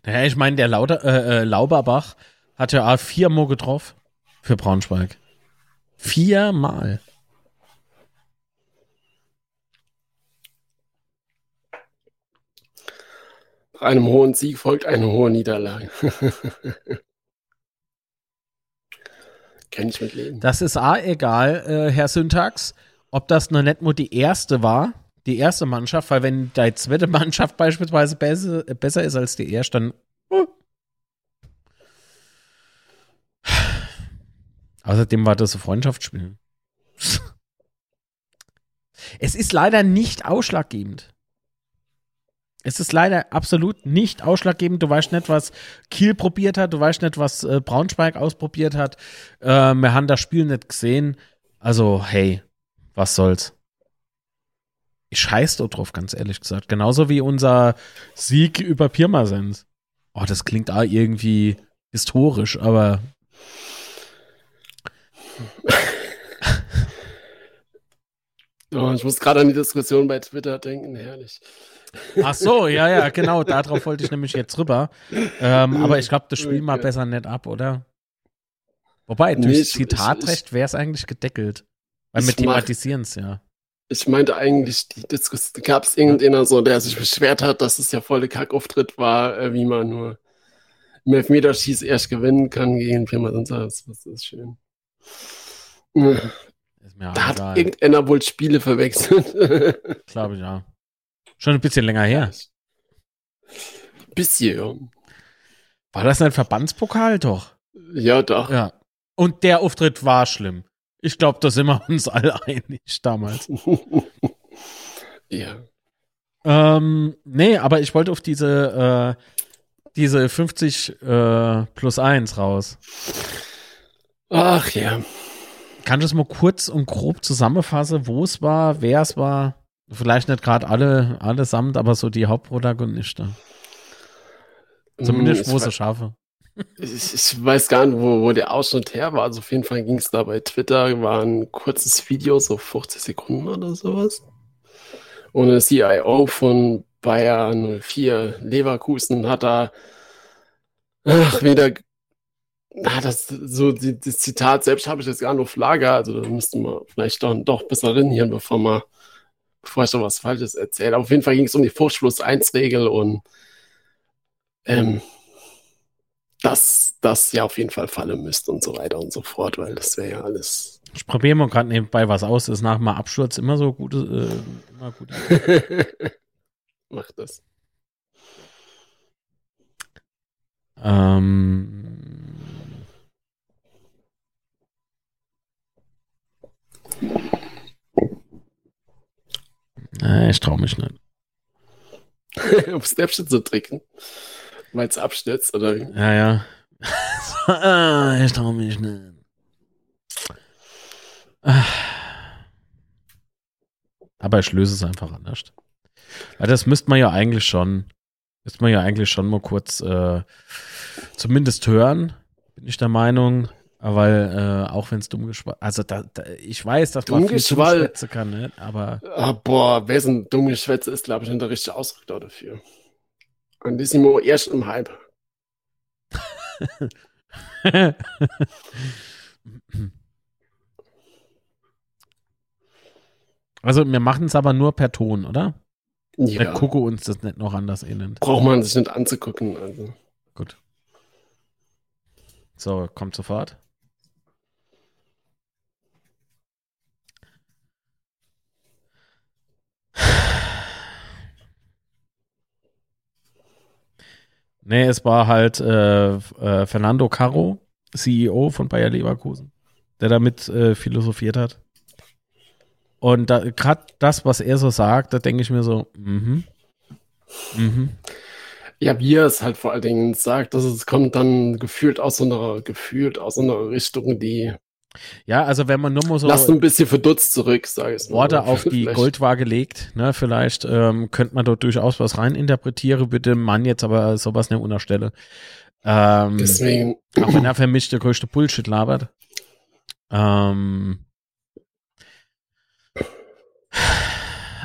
Naja, ich meine, der Lauter, äh, äh, Lauberbach hat ja viermal getroffen für Braunschweig. Viermal. Einem hohen Sieg folgt eine hohe Niederlage. Kann ich mit leben. Das ist A, egal, äh, Herr Syntax, ob das noch nicht nur die erste war, die erste Mannschaft, weil wenn die zweite Mannschaft beispielsweise besser, besser ist als die erste, dann. äh. Außerdem war das ein Freundschaftsspiel. es ist leider nicht ausschlaggebend. Es ist leider absolut nicht ausschlaggebend. Du weißt nicht, was Kiel probiert hat. Du weißt nicht, was äh, Braunschweig ausprobiert hat. Äh, wir haben das Spiel nicht gesehen. Also, hey, was soll's? Ich scheiß doch drauf, ganz ehrlich gesagt. Genauso wie unser Sieg über Pirmasens. Oh, das klingt auch irgendwie historisch, aber Oh, ich muss gerade an die Diskussion bei Twitter denken, herrlich. Ach so, ja, ja, genau. Darauf wollte ich nämlich jetzt rüber. Ähm, aber ich glaube, das Spiel mal besser nicht ab, oder? Wobei, Nee, durch ich- Zitatrecht wäre es eigentlich gedeckelt. Weil wir thematisieren es ja. Ich meinte eigentlich, die Diskussion, gab es irgendeiner so, der sich beschwert hat, dass es ja voll der Kackauftritt war, äh, wie man nur im Elfmeterschieß erst gewinnen kann gegen Pirmasens. Das, das ist schön. Ist Da hat egal. irgendeiner wohl Spiele verwechselt. Glaube ich, ja. Schon ein bisschen länger her. Bisschen, ja. War das ein Verbandspokal? Doch. Ja, doch. Ja. Und der Auftritt war schlimm. Ich glaube, da sind wir uns alle einig damals. ja. ähm, nee, aber ich wollte auf diese, äh, diese 50 äh, plus 1 raus. Ach ja. Kannst du es mal kurz und grob zusammenfassen, wo es war, wer es war? Vielleicht nicht gerade alle, allesamt, aber so die Hauptprotagonisten. Zumindest, Hm, wo ich. Ich, weiß gar nicht, wo, wo der Ausschnitt her war. Also auf jeden Fall ging es da bei Twitter, war ein kurzes Video, so 50 Sekunden oder sowas. Und der CIO von Bayer 04 Leverkusen hat da ach, wieder ah, das, so die, das Zitat selbst habe ich jetzt gar nicht auf Lager, also da müssten wir vielleicht doch, doch besser reinhören, bevor man bevor ich so was Falsches erzähle. Auf jeden Fall ging es um die Vorschluss 1 Regel und ähm, dass das ja auf jeden Fall fallen müsste und so weiter und so fort, weil das wäre ja alles. Ich probiere mal gerade nebenbei was aus. Ist nach dem Absturz immer so gute, äh, immer gut. Macht das. Ähm, nee, ich traue mich nicht. auf Snapchat zu drücken, weil es abstürzt oder? Ja, ja. Ah, ich traue mich nicht. Aber ich löse es einfach anders. Weil das müsste man ja eigentlich schon. Müsste man ja eigentlich schon mal kurz äh, zumindest hören, bin ich der Meinung. Weil, äh, auch wenn es dumm geschwätzt, also da, da, ich weiß, dass man viel schwätzen kann, ne? aber. Ah, boah, wer dumm Geschwätze ist, glaube ich, nicht der richtige Ausdruck dafür. Und die sind wir erst im Hype. also, wir machen es aber nur per Ton, oder? Ja. Wir gucken uns das nicht noch anders innen. Braucht man sich nicht anzugucken. Also. Gut. So, kommt sofort. Nee, es war halt äh, äh, Fernando Caro, CEO von Bayer Leverkusen, der damit äh, philosophiert hat. Und da, gerade das, was er so sagt, da denke ich mir so, mhm. Mhm. Ja, wie er es halt vor allen Dingen sagt, dass es kommt dann gefühlt aus so einer, gefühlt aus so einer Richtung, die ja, also wenn man nur mal so. Lass ein bisschen verdutzt zurück, sag ich mal. Worte auf die vielleicht. Goldwaage legt, ne, vielleicht ähm, könnte man dort durchaus was reininterpretieren, bitte Mann jetzt aber sowas nicht unterstelle. Ähm, Deswegen. Auch wenn er für mich der größte Bullshit labert. Ähm,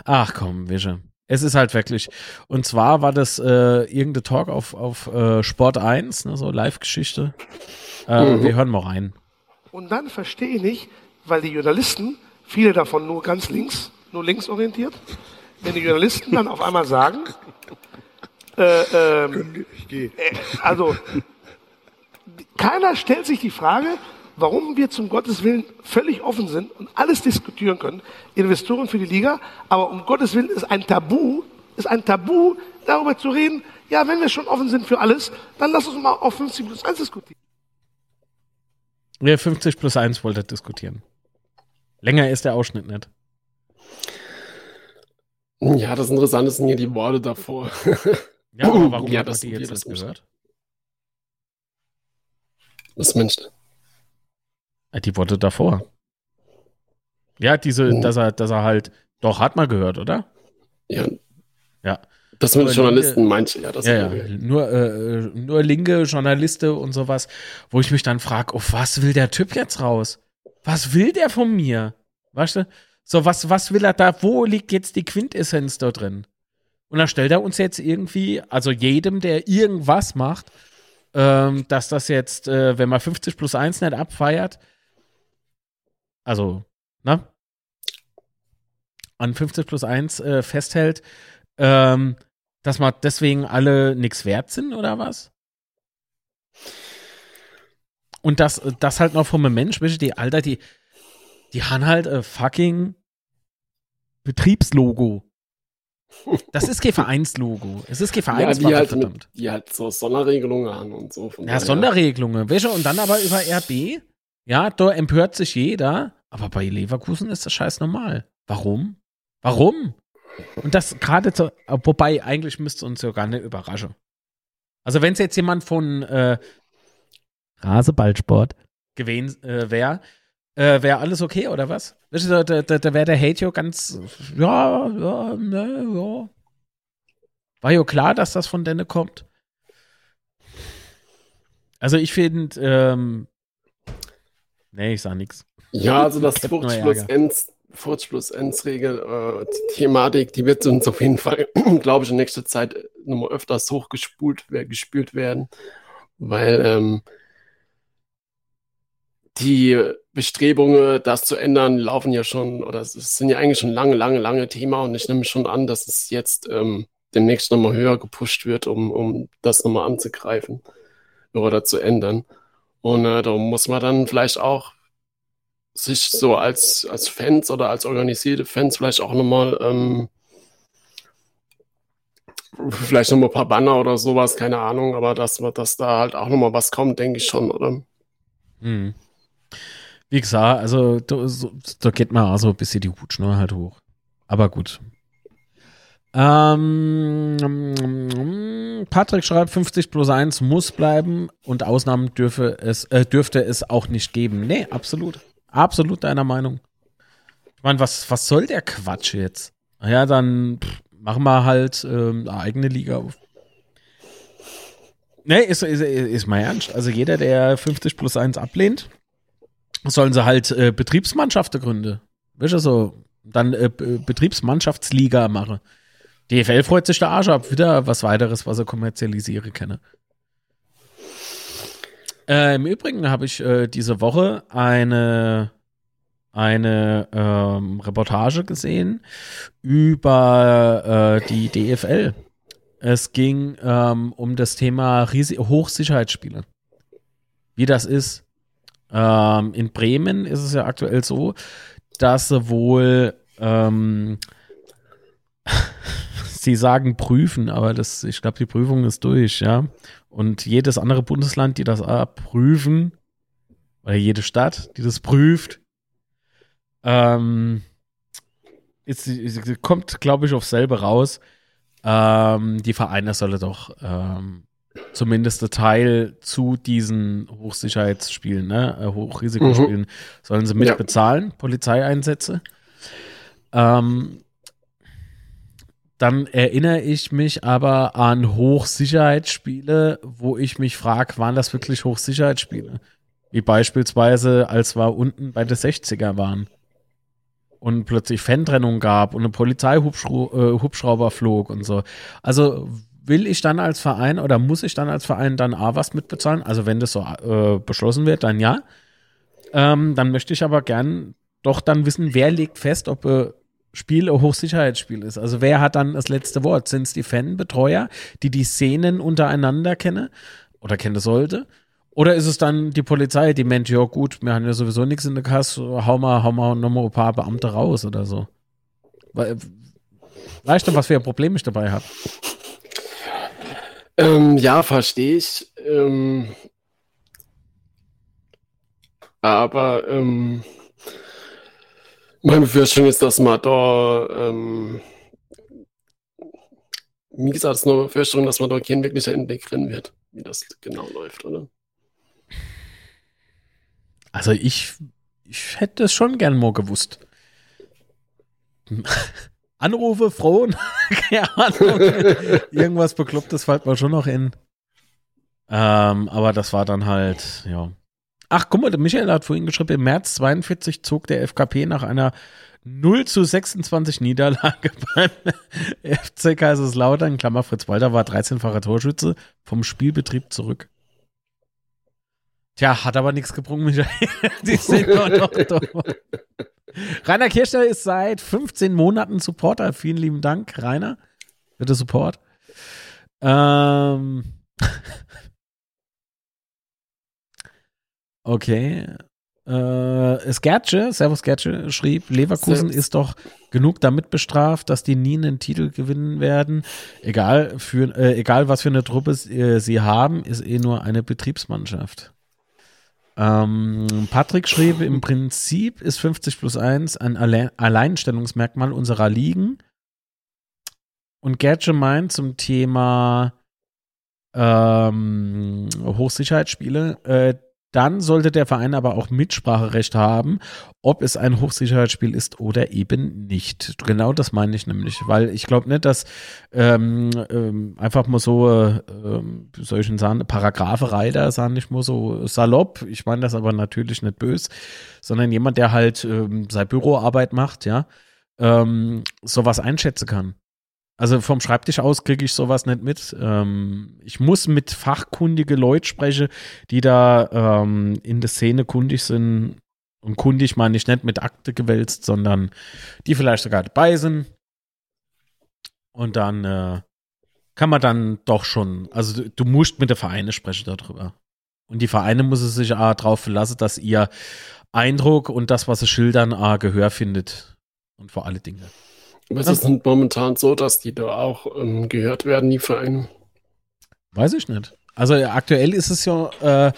ach komm, Wische. Es ist halt wirklich. Und zwar war das äh, irgendein Talk auf, auf äh, Sport 1, ne, so Live-Geschichte. Äh, mhm. Wir hören mal rein. Und dann verstehe ich nicht, weil die Journalisten, viele davon nur ganz links, nur links orientiert, wenn die Journalisten dann auf einmal sagen, äh, ähm, äh, also keiner stellt sich die Frage, warum wir zum Gottes Willen völlig offen sind und alles diskutieren können, Investoren für die Liga, aber um Gottes Willen ist ein Tabu, ist ein Tabu, darüber zu reden, ja, wenn wir schon offen sind für alles, dann lass uns mal auf 50 plus 1 diskutieren. Ja, 50 plus 1 wollte diskutieren. Länger ist der Ausschnitt nicht. Ja, das Interessante sind hier die Worte davor. ja, aber warum ja, hat das die jetzt das gehört? Was meinst du? Die Worte davor. Ja, diese, oh. dass er, dass er halt, doch, hat man gehört, oder? Ja. Ja. Das sind Journalisten, manche, ja. Das ja, ja. Nur, äh, nur linke Journalisten und sowas, wo ich mich dann frage, auf was will der Typ jetzt raus? Was will der von mir? Weißt du? So, was, was will er da? Wo liegt jetzt die Quintessenz da drin? Und dann stellt er uns jetzt irgendwie, also jedem, der irgendwas macht, ähm, dass das jetzt, äh, wenn man 50 plus 1 nicht abfeiert, also, ne? An 50 plus 1 äh, festhält, ähm, dass man deswegen alle nichts wert sind oder was? Und das, das halt noch einem Mensch, die Alter, die, die haben halt ein fucking Betriebslogo. Das ist kein Vereinslogo. Es ist kein Vereinslogo. Ja, die, halt mit, die halt so Sonderregelungen haben und so. ja, daher. Sonderregelungen. Welche? Und dann aber über RB? Ja, da empört sich jeder. Aber bei Leverkusen ist das scheiß normal. Warum? Warum? Und das gerade, so, wobei eigentlich müsste uns ja gar nicht überraschen. Also wenn es jetzt jemand von äh, Raseballsport gewesen äh, wäre, äh, wäre alles okay oder was? Da, da, da wäre der Hate ja ganz, ja, ja, ne, ja. War ja klar, dass das von denen kommt. Also ich finde, ähm, nee, ich sag nichts. Ja, also das Ends Furz plus Ends-Regel, äh, Thematik, die wird uns auf jeden Fall, glaube ich, in nächster Zeit nochmal öfters hochgespult, gespült werden, weil ähm, die Bestrebungen, das zu ändern, laufen ja schon, oder es sind ja eigentlich schon lange, lange, lange Thema und ich nehme schon an, dass es jetzt ähm, demnächst nochmal höher gepusht wird, um, um das nochmal anzugreifen oder zu ändern. Und äh, da muss man dann vielleicht auch sich so als, als Fans oder als organisierte Fans vielleicht auch nochmal ähm, vielleicht nochmal ein paar Banner oder sowas, keine Ahnung, aber dass, dass da halt auch nochmal was kommt, denke ich schon, oder? Hm. Wie gesagt, also da, so, da geht man auch so ein bisschen die Hutschnur halt hoch. Aber gut. Ähm, Patrick schreibt, 50 plus 1 muss bleiben und Ausnahmen dürfe es, äh, dürfte es auch nicht geben. Nee, absolut. Absolut deiner Meinung. Ich meine, was, was soll der Quatsch jetzt? Ja, dann pff, machen wir halt ähm, eine eigene Liga auf. Nee, ist, ist, ist mal ernst. Also jeder, der 50 plus 1 ablehnt, sollen sie halt äh, Betriebsmannschaften gründen. Weißt du, so, dann äh, Betriebsmannschaftsliga machen. DFL freut sich der Arsch ab. Wieder was weiteres, was er kommerzialisieren kenne. Äh, Im Übrigen habe ich äh, diese Woche eine, eine ähm, Reportage gesehen über äh, die DFL. Es ging ähm, um das Thema Ris Hochsicherheitsspiele. Wie das ist. Ähm, in Bremen ist es ja aktuell so, dass sie wohl ähm, sie sagen prüfen, aber das, ich glaube, die Prüfung ist durch, ja. Und jedes andere Bundesland, die das prüfen, oder jede Stadt, die das prüft, ähm, ist, ist, kommt, glaube ich, auf selber raus. Ähm, die Vereine sollen doch ähm, zumindest ein Teil zu diesen Hochsicherheitsspielen, ne, äh, Hochrisikospielen, mhm. sollen sie mitbezahlen, ja. Polizeieinsätze. Ähm, dann erinnere ich mich aber an Hochsicherheitsspiele, wo ich mich frage, waren das wirklich Hochsicherheitsspiele? Wie beispielsweise, als wir unten bei den 60er waren und plötzlich Fantrennung gab und ein Polizeihubschrauber äh, flog und so. Also will ich dann als Verein oder muss ich dann als Verein dann A was mitbezahlen? Also wenn das so äh, beschlossen wird, dann ja. Ähm, dann möchte ich aber gern doch dann wissen, wer legt fest, ob äh, Spiel ein Hochsicherheitsspiel ist. Also wer hat dann das letzte Wort? Sind es die Fanbetreuer, die die Szenen untereinander kennen oder kennen sollte? Oder ist es dann die Polizei, die meint, ja gut, wir haben ja sowieso nichts in der Kasse, hau mal, hau mal nochmal ein paar Beamte raus oder so. Weißt du, was für ein Problem ich dabei habe? Ähm, ja, verstehe ich. Ähm, aber ähm, meine Befürchtung ist, dass man da, ähm, wie gesagt, es ist nur eine Befürchtung, dass man da kein wirklicher Einblick drin wird, wie das genau läuft, oder? Also ich, ich hätte es schon gern mal gewusst. Anrufe, frohen, keine Ahnung. Irgendwas Beklopptes fällt mir schon noch in. Ähm, aber das war dann halt, ja. Ach, guck mal, der Michael hat vorhin geschrieben, im März 42 zog der FKP nach einer 0 zu 26 Niederlage beim FC Kaiserslautern, Klammer Fritz Walter war 13-facher Torschütze, vom Spielbetrieb zurück. Tja, hat aber nichts gebrungen, Michael. Die sind doch noch da. Rainer Kirchner ist seit 15 Monaten Supporter. Vielen lieben Dank, Rainer, für den Support. Ähm, Okay. Äh, Skertsche, Servus Skertsche, schrieb, Leverkusen ist doch genug damit bestraft, dass die nie einen Titel gewinnen werden. Egal, für, äh, egal was für eine Truppe äh, sie haben, ist eh nur eine Betriebsmannschaft. Ähm, Patrick schrieb, im Prinzip ist 50 plus 1 ein Alle Alleinstellungsmerkmal unserer Ligen. Und Gertsche meint zum Thema ähm, Hochsicherheitsspiele, äh, dann sollte der Verein aber auch Mitspracherecht haben, ob es ein Hochsicherheitsspiel ist oder eben nicht. Genau das meine ich nämlich, weil ich glaube nicht, dass ähm, ähm, einfach mal so, äh, wie ich sagen, Paragrapherei da, sagen nicht mal so salopp, ich meine das aber natürlich nicht böse, sondern jemand, der halt ähm, seine Büroarbeit macht, ja, ähm, sowas einschätzen kann. Also vom Schreibtisch aus kriege ich sowas nicht mit. Ähm, ich muss mit fachkundige Leute sprechen, die da ähm, in der Szene kundig sind. Und kundig meine ich nicht mit Akte gewälzt, sondern die vielleicht sogar dabei sind. Und dann äh, kann man dann doch schon, also du, du musst mit der Vereine sprechen darüber. Und die Vereine muss es sich auch darauf verlassen, dass ihr Eindruck und das, was sie schildern, auch Gehör findet. Und vor alle Dinge. Aber ist denn momentan so, dass die da auch ähm, gehört werden, die Vereine? Weiß ich nicht. Also aktuell ist es ja äh,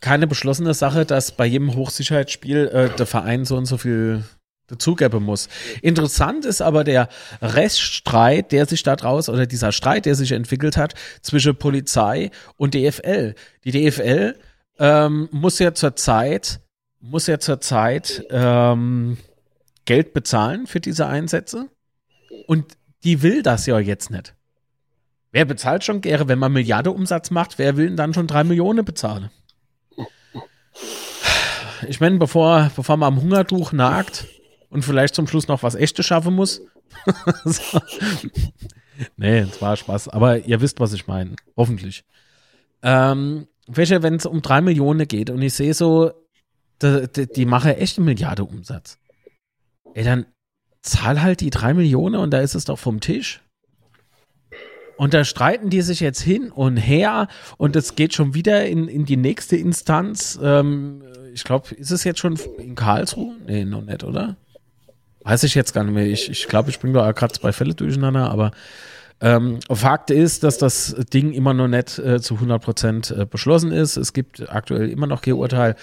keine beschlossene Sache, dass bei jedem Hochsicherheitsspiel äh, der Verein so und so viel dazugeben muss. Interessant ist aber der Reststreit, der sich da draus oder dieser Streit, der sich entwickelt hat zwischen Polizei und DFL. Die DFL ähm, muss ja zurzeit muss ja zurzeit ähm, Geld bezahlen für diese Einsätze. Und die will das ja jetzt nicht. Wer bezahlt schon gerne, wenn man Milliarde Umsatz macht, wer will denn dann schon drei Millionen bezahlen? Ich meine, bevor, bevor man am Hungertuch nagt und vielleicht zum Schluss noch was Echtes schaffen muss. so. Nee, es war Spaß. Aber ihr wisst, was ich meine. Hoffentlich. Ähm, welche, wenn es um drei Millionen geht und ich sehe so, die, die, die machen echt eine Milliarde. Ey, dann zahl halt die drei Millionen und da ist es doch vom Tisch. Und da streiten die sich jetzt hin und her und es geht schon wieder in, in die nächste Instanz. Ähm, ich glaube, ist es jetzt schon in Karlsruhe? Nee, noch nicht, oder? Weiß ich jetzt gar nicht mehr. Ich, ich glaube, ich bringe da gerade zwei Fälle durcheinander, aber ähm, Fakt ist, dass das Ding immer noch nicht äh, zu 100 Prozent äh, beschlossen ist. Es gibt aktuell immer noch kein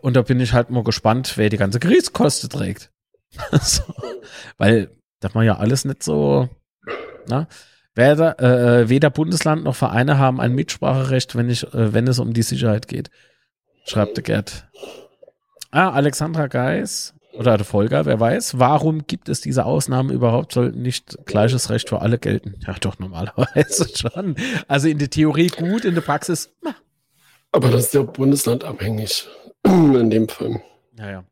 und da bin ich halt mal gespannt, wer die ganze Gerichtskosten trägt. so, weil darf man ja alles nicht so, na? Weder, äh, weder Bundesland noch Vereine haben ein Mitspracherecht, wenn, ich, äh, wenn es um die Sicherheit geht. Schreibt der Gerd. Ah, Alexandra Geis oder der Volker, wer weiß, warum gibt es diese Ausnahmen überhaupt? Sollten nicht gleiches Recht für alle gelten? Ja, doch, normalerweise schon. Also in der Theorie gut, in der Praxis. Na. Aber das ist ja bundeslandabhängig in dem Fall. Naja.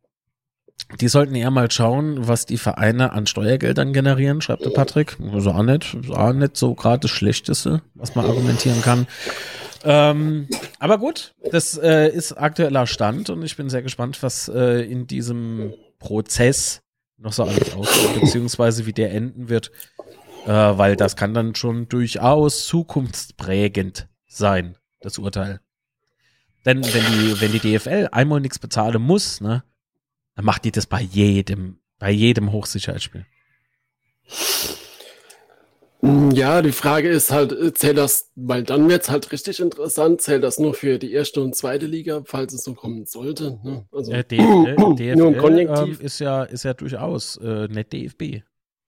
Die sollten eher mal schauen, was die Vereine an Steuergeldern generieren, schreibt der Patrick. Also auch nicht, auch nicht so gerade das Schlechteste, was man argumentieren kann. Ähm, aber gut, das äh, ist aktueller Stand und ich bin sehr gespannt, was äh, in diesem Prozess noch so alles aussieht, beziehungsweise wie der enden wird, äh, weil das kann dann schon durchaus zukunftsprägend sein, das Urteil. Denn wenn die, wenn die DFL einmal nichts bezahlen muss, ne, dann macht die das bei jedem, bei jedem Hochsicherheitsspiel. Ja, die Frage ist halt, äh, zählt das, weil dann wird es halt richtig interessant, zählt das nur für die erste und zweite Liga, falls es so kommen sollte? Ne? Also, äh, DFL, DFL nur ähm, ist, ja, ist ja durchaus äh, nicht DFB.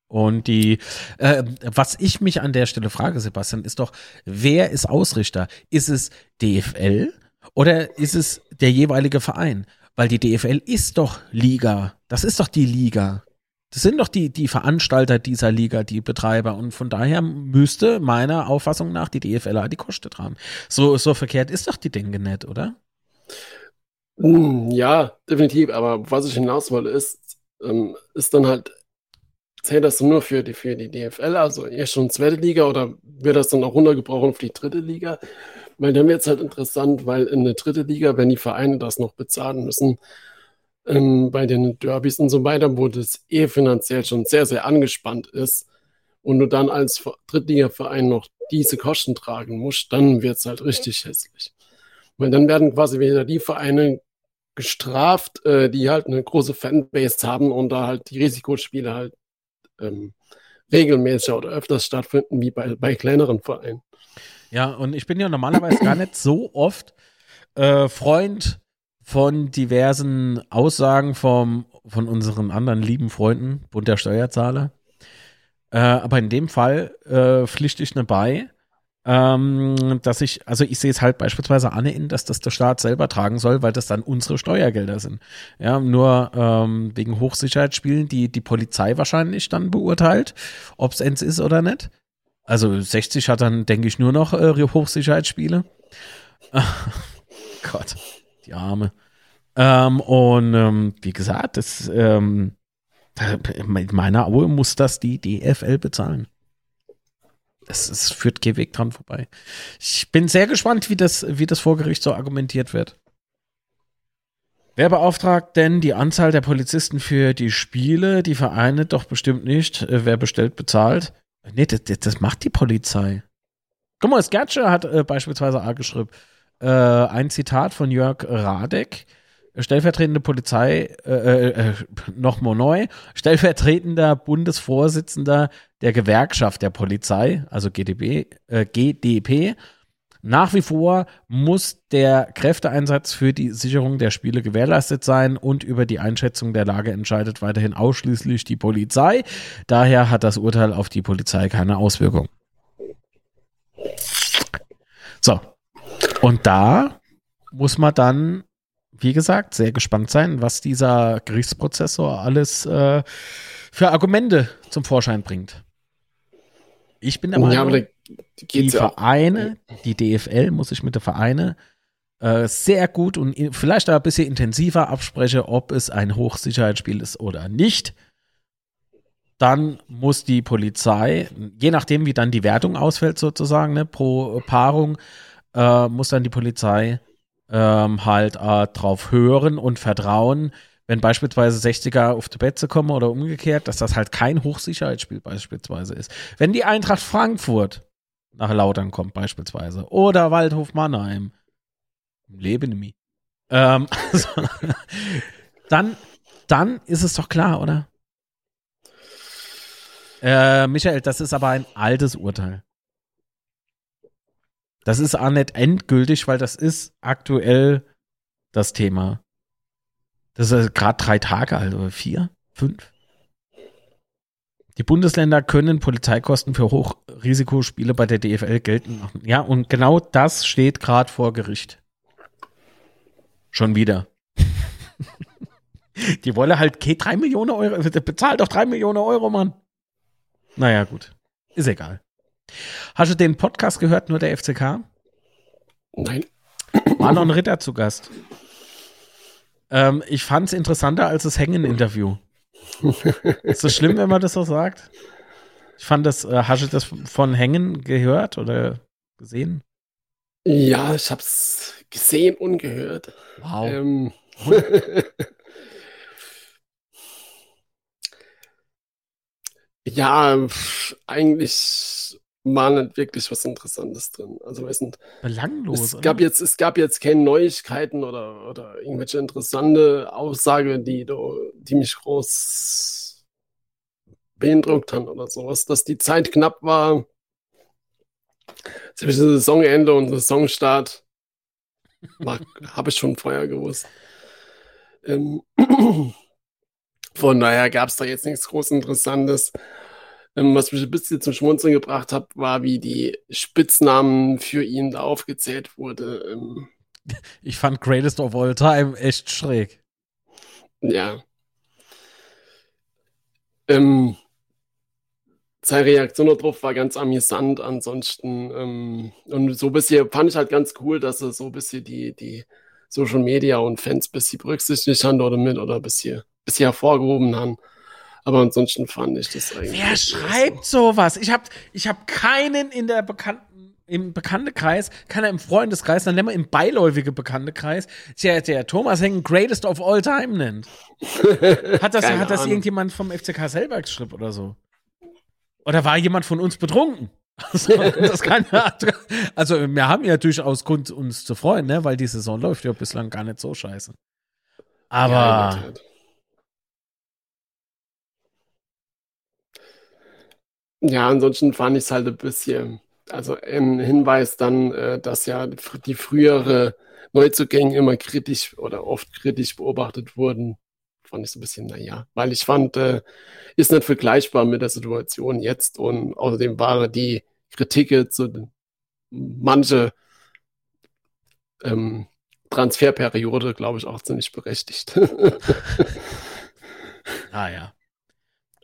Und die, äh, was ich mich an der Stelle frage, Sebastian, ist doch, wer ist Ausrichter? Ist es DFL oder ist es der jeweilige Verein? Weil die DFL ist doch Liga. Das ist doch die Liga. Das sind doch die, die Veranstalter dieser Liga, die Betreiber. Und von daher müsste meiner Auffassung nach die DFLA die Kosten tragen. So, so verkehrt ist doch die Denke nicht, oder? Hm, ja, definitiv. Aber was ich hinaus wollte, ist, ähm, ist dann halt, zählt das nur für die, für die DFL, also erst schon zweite Liga, oder wird das dann auch runtergebrochen für die dritte Liga? Weil dann wird es halt interessant, weil in der dritte Liga, wenn die Vereine das noch bezahlen müssen, ähm, bei den Derbys und so weiter, wo das eh finanziell schon sehr, sehr angespannt ist und du dann als Drittligaverein noch diese Kosten tragen musst, dann wird es halt richtig hässlich. Weil dann werden quasi wieder die Vereine gestraft, äh, die halt eine große Fanbase haben und da halt die Risikospiele halt ähm, regelmäßiger oder öfters stattfinden wie bei, bei kleineren Vereinen. Ja, und ich bin ja normalerweise gar nicht so oft äh, Freund von diversen Aussagen vom, von unseren anderen lieben Freunden, Bund der Steuerzahler. Äh, aber in dem Fall äh, pflichte ich ne bei, ähm, dass ich, also ich sehe es halt beispielsweise an, in, dass das der Staat selber tragen soll, weil das dann unsere Steuergelder sind. Ja, nur ähm, wegen Hochsicherheitsspielen, die die Polizei wahrscheinlich dann beurteilt, ob es eins ist oder nicht. Also 60 hat dann, denke ich, nur noch äh, Hochsicherheitsspiele. Gott die Arme. Ähm, und ähm, wie gesagt, das, ähm, in meiner Aue muss das die DFL bezahlen. Es, es führt kein Weg dran vorbei. Ich bin sehr gespannt, wie das, wie das vor Gericht so argumentiert wird. Wer beauftragt denn die Anzahl der Polizisten für die Spiele? Die Vereine doch bestimmt nicht. Äh, wer bestellt, bezahlt. Nee, das, das macht die Polizei. Guck mal, Sketcher hat äh, beispielsweise A geschrieben äh, ein Zitat von Jörg Radek, stellvertretende Polizei, äh, äh, äh nochmal neu, stellvertretender Bundesvorsitzender der Gewerkschaft der Polizei, also GDB, äh, GDP. Nach wie vor muss der Kräfteeinsatz für die Sicherung der Spiele gewährleistet sein und über die Einschätzung der Lage entscheidet weiterhin ausschließlich die Polizei. Daher hat das Urteil auf die Polizei keine Auswirkung. So, und da muss man dann, wie gesagt, sehr gespannt sein, was dieser Gerichtsprozessor alles äh, für Argumente zum Vorschein bringt. Ich bin der Meinung, ja, die, die Vereine, die DFL muss sich mit der Vereine äh, sehr gut und vielleicht auch ein bisschen intensiver abspreche, ob es ein Hochsicherheitsspiel ist oder nicht. Dann muss die Polizei, je nachdem, wie dann die Wertung ausfällt, sozusagen, ne, pro Paarung, äh, muss dann die Polizei ähm, halt äh, drauf hören und vertrauen, wenn beispielsweise 60er auf die Betze kommen oder umgekehrt, dass das halt kein Hochsicherheitsspiel beispielsweise ist. Wenn die Eintracht Frankfurt nach Lautern kommt beispielsweise oder Waldhof Mannheim, Leben mir, ähm, also, dann, dann ist es doch klar, oder? Äh, Michael, das ist aber ein altes Urteil. Das ist auch nicht endgültig, weil das ist aktuell das Thema. Das ist gerade drei Tage alt oder vier, fünf. Die Bundesländer können Polizeikosten für Hochrisikospiele bei der DFL geltend machen. Ja, und genau das steht gerade vor Gericht. Schon wieder. Die wollen halt okay, drei Millionen Euro, bezahlt doch drei Millionen Euro, Mann. Naja, gut. Ist egal. Hast du den Podcast gehört, nur der FCK? Nein. War noch ein Ritter zu Gast. Ähm, ich fand es interessanter als das Hängen-Interview. Ist das schlimm, wenn man das so sagt? Ich fand das, äh, hast du das von Hängen gehört oder gesehen? Ja, ich hab's gesehen und gehört. Wow. Ähm, ja, eigentlich war nicht wirklich was Interessantes drin. Also weiß nicht. Belanglos. Es gab jetzt, es gab jetzt keine Neuigkeiten oder, oder irgendwelche interessante Aussage, die, die mich groß beeindruckt haben oder sowas. Dass die Zeit knapp war, zwischen Saisonende und Saisonstart, habe ich schon vorher gewusst. Ähm, von daher gab es da jetzt nichts groß Interessantes. Ähm, was mich ein bisschen zum Schmunzeln gebracht hat, war, wie die Spitznamen für ihn da aufgezählt wurde. Ähm, ich fand Greatest of All Time echt schräg. Ja. Ähm, seine Reaktion darauf war ganz amüsant. Ansonsten, ähm, und so ein bisschen fand ich halt ganz cool, dass er so ein bisschen die, die Social Media und Fans ein bisschen berücksichtigt haben oder mit oder ein bisschen, bisschen hervorgehoben haben. Aber ansonsten fand ich das eigentlich. Wer schreibt so. sowas? Ich habe ich hab keinen in der bekannten, im Bekanntenkreis, keiner im Freundeskreis, dann nennen wir im beiläufige Bekanntenkreis, der, der Thomas Hengen Greatest of All Time nennt. Hat das, hat das irgendjemand vom FCK selber geschrieben oder so? Oder war jemand von uns betrunken? Also, das kann ja, also wir haben ja durchaus Grund, uns zu freuen, ne? weil die Saison läuft ja bislang gar nicht so scheiße. Aber ja, Ja, ansonsten fand ich es halt ein bisschen, also ein Hinweis dann, äh, dass ja die frühere Neuzugänge immer kritisch oder oft kritisch beobachtet wurden, fand ich so ein bisschen, naja, weil ich fand, äh, ist nicht vergleichbar mit der Situation jetzt und außerdem waren die Kritik zu manche ähm, Transferperiode, glaube ich, auch ziemlich berechtigt. ah ja.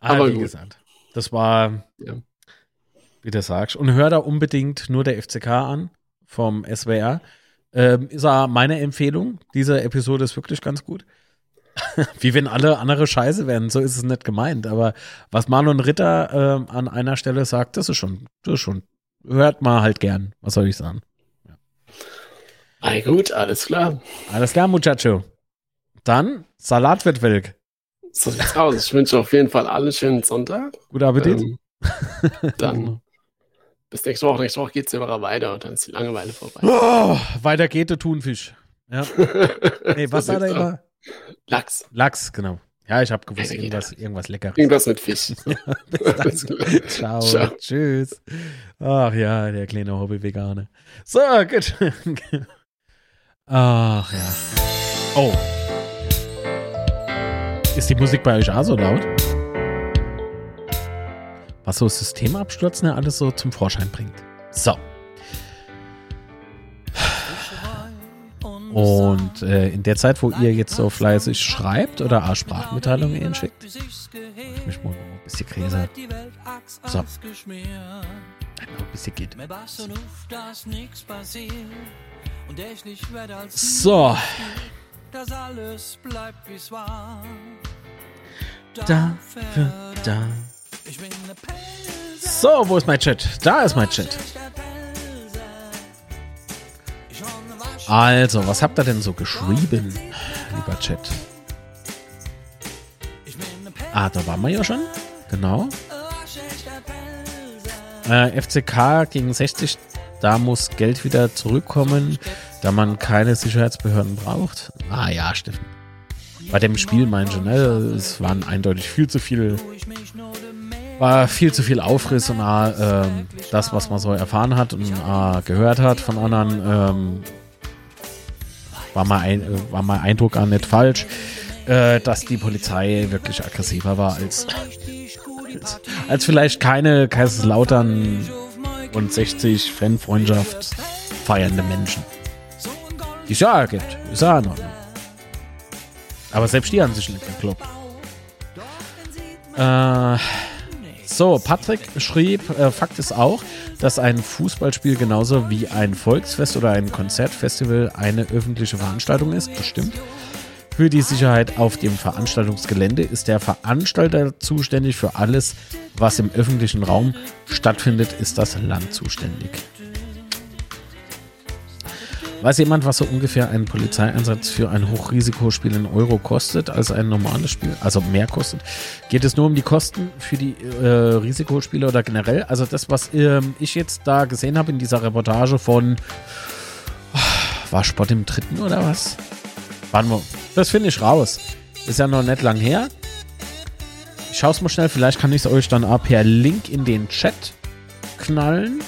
Aber, Aber wie gut. gesagt, das war, ja. wie du sagst. Und hör da unbedingt nur der FCK an vom SWR. Ähm, ist meine Empfehlung. Diese Episode ist wirklich ganz gut. Wie wenn alle andere Scheiße wären, so ist es nicht gemeint. Aber was Marlon Ritter äh, an einer Stelle sagt, das ist schon, das ist schon, hört mal halt gern. Was soll ich sagen? Ja. Ei, gut, alles klar. Alles klar, Muchacho. Dann Salat wird welk. So sieht's aus. Ich wünsche auf jeden Fall alle schönen Sonntag. Guten Appetit. Ähm, dann bis nächste Woche. Nächste Woche geht's immer weiter und dann ist die Langeweile vorbei. Oh, weiter geht der Thunfisch. Ja. hey, was so hat er immer? Lachs. Lachs, genau. Ja, ich habe gewusst, irgendwas, irgendwas Leckeres. Irgendwas mit Fisch. ja, Ciao. Ciao. Tschüss. Ach ja, der kleine Hobby-Vegane. So, gut. Ach ja. Oh. Ist die Musik bei euch auch so laut? Was so Systemabstürzen ja alles so zum Vorschein bringt. So. Und äh, in der Zeit, wo ihr jetzt so fleißig schreibt oder auch Sprachmitteilungen schickt, ich mich mal ein bisschen gräser. So. ein bisschen geht. So, dass alles bleibt wie's war. dafür da. So, wo ist mein Chat? Da ist mein Chat. ne Also, was habt ihr denn so geschrieben, lieber Chat? Ah, da waren wir ja schon. Genau. Pelze. Äh, FCK gegen 60. Da muss Geld wieder zurückkommen, da man keine Sicherheitsbehörden braucht. Ah ja, Steffen. Bei dem Spiel meinte ich, ne, es waren eindeutig viel zu viel, war viel zu viel Aufriss und ähm, das, was man so erfahren hat und ah, gehört hat von anderen, ähm, war, mein, ein, äh, war mein Eindruck gar nicht falsch, äh, dass die Polizei wirklich aggressiver war als, als, als vielleicht keine Kaiserslautern und 60 Fanfreundschaft feiernde Menschen. Die ja gibt, ist ja in Ordnung. Aber selbst die haben sich nicht gekloppt. Äh, so, Patrick schrieb, äh, Fakt ist auch, dass ein Fußballspiel genauso wie ein Volksfest oder ein Konzertfestival eine öffentliche Veranstaltung ist. Das stimmt. Für die Sicherheit auf dem Veranstaltungsgelände ist der Veranstalter zuständig für alles, was im öffentlichen Raum stattfindet, ist das Land zuständig. Weiß jemand, was so ungefähr ein Polizeieinsatz für ein Hochrisikospiel in Euro kostet als ein normales Spiel? Also mehr kostet? Geht es nur um die Kosten für die äh, Risikospiele oder generell? Also das, was ähm, ich jetzt da gesehen habe in dieser Reportage von war Sport im Dritten oder was? Warte mal, das finde ich raus. Ist ja noch nicht lang her. Ich schaue es mal schnell, vielleicht kann ich es euch dann auch per Link in den Chat knallen.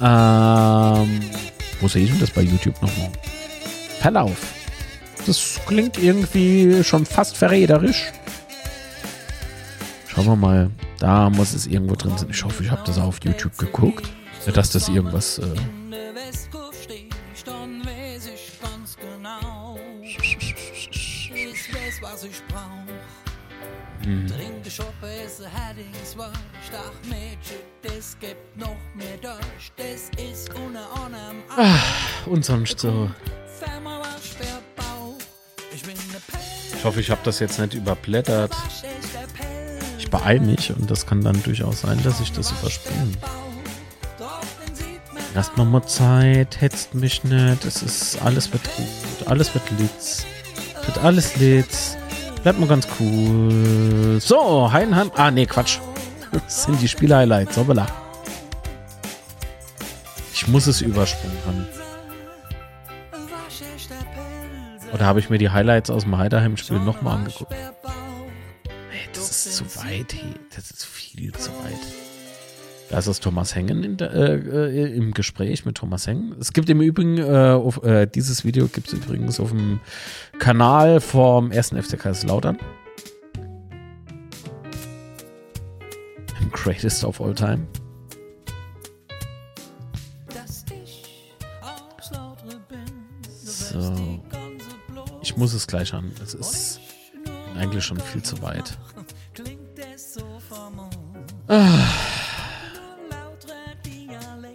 Ähm, wo sehe ich denn das bei YouTube nochmal? Verlauf. Das klingt irgendwie schon fast verräterisch. Schauen wir mal. Da muss es irgendwo drin sein. Ich hoffe, ich habe das auf YouTube geguckt. Dass das irgendwas. Äh, In die Schoppe, esse Headings, was Ach Mädchen, das gibt noch mehr durch. Das ist ohne Arm. und sonst so. Ich hoffe, ich habe das jetzt nicht überblättert. ist? Ich beeile mich und das kann dann durchaus sein, dass ich das überspringe. Lasst mal mal Zeit, hetzt mich nicht. Es ist, alles wird gut, alles wird Litz. Wird alles Litz. Bleibt mal ganz cool. So, Heidenheim. Ah, nee, Quatsch. Das sind die Spiel-Highlights. Hoppala. Ich muss es übersprungen haben. Oder habe ich mir die Highlights aus dem Heidenheim-Spiel nochmal angeguckt? Nee, das ist zu weit. Hey. Das ist viel zu weit. Da ist das Thomas Hengen der, äh, äh, im Gespräch mit Thomas Hengen. Es gibt im Übrigen, äh, auf, äh, dieses Video gibt es übrigens auf dem Kanal vom 1. FC Kaiserslautern. Greatest of All Time. So. Ich muss es gleich an. Es ist eigentlich schon viel zu weit. Ah.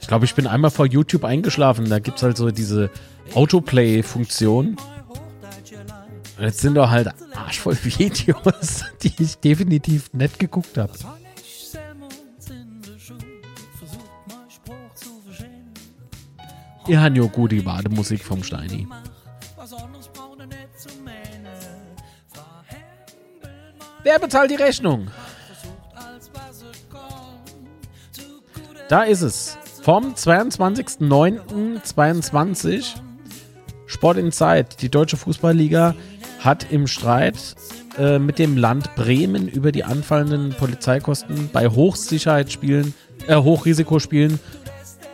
Ich glaube, ich bin einmal vor YouTube eingeschlafen. Da gibt es halt so diese Autoplay-Funktion. Jetzt sind da halt arschvoll Videos, die ich definitiv nicht geguckt habe. Ihr habt ja gut die Bademusik vom Steini. Er Wer bezahlt die Rechnung? Da ist es. Vom 22.09.22. Sport in Zeit. Die Deutsche Fußballliga hat im Streit äh, mit dem Land Bremen über die anfallenden Polizeikosten bei Hochsicherheitsspielen, äh, Hochrisikospielen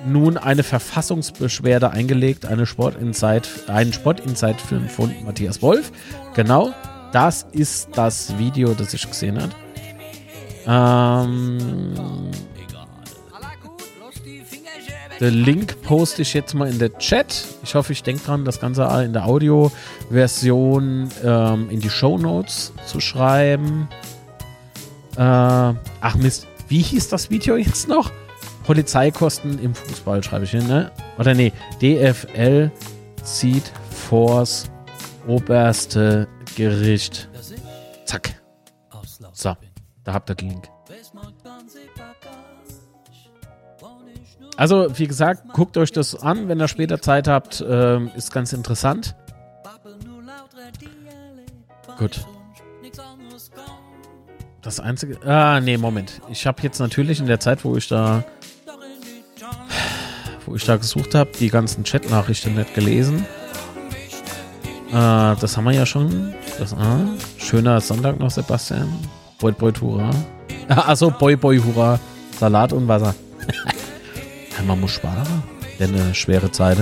nun eine Verfassungsbeschwerde eingelegt, eine Sport in Zeit, einen Sport in Zeit-Film von Matthias Wolf. Genau, das ist das Video, das ich gesehen habe. Ähm, den Link poste ich jetzt mal in der Chat. Ich hoffe, ich denke dran, das Ganze in der Audioversion ähm, in die Show Notes zu schreiben. Äh, ach Mist, wie hieß das Video jetzt noch? Polizeikosten im Fußball, schreibe ich hin, ne? Oder nee, DFL zieht vors oberste Gericht. Zack. So, da habt ihr den Link. Also, wie gesagt, guckt euch das an, wenn ihr später Zeit habt. Ähm, ist ganz interessant. Gut. Das einzige. Ah, nee, Moment. Ich habe jetzt natürlich in der Zeit, wo ich da. wo ich da gesucht habe, die ganzen Chat-Nachrichten nicht gelesen. Äh, das haben wir ja schon. Das, ah, schöner Sonntag noch, Sebastian. Boy, boy, hurra. Achso, boy, boy, hurra. Salat und Wasser. Man muss sparen. Denn eine schwere Zeit.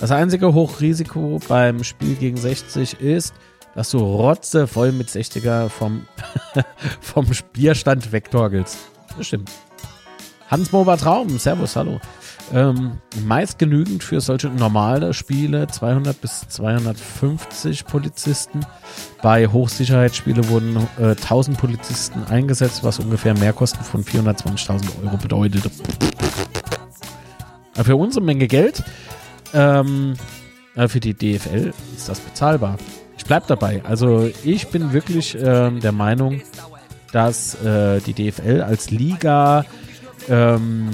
Das einzige Hochrisiko beim Spiel gegen 60 ist, dass du rotze voll mit 60er vom, vom Bierstand wegtorgelst. Das stimmt. Hans Mober Traum, Servus, hallo. Ähm, meist genügend für solche normale Spiele, 200 bis 250 Polizisten. Bei Hochsicherheitsspielen wurden äh, 1000 Polizisten eingesetzt, was ungefähr Mehrkosten von 420.000 Euro bedeutet. Für unsere Menge Geld, ähm, äh, für die DFL ist das bezahlbar. Ich bleib dabei. Also ich bin wirklich ähm, der Meinung, dass äh, die DFL als Liga ähm,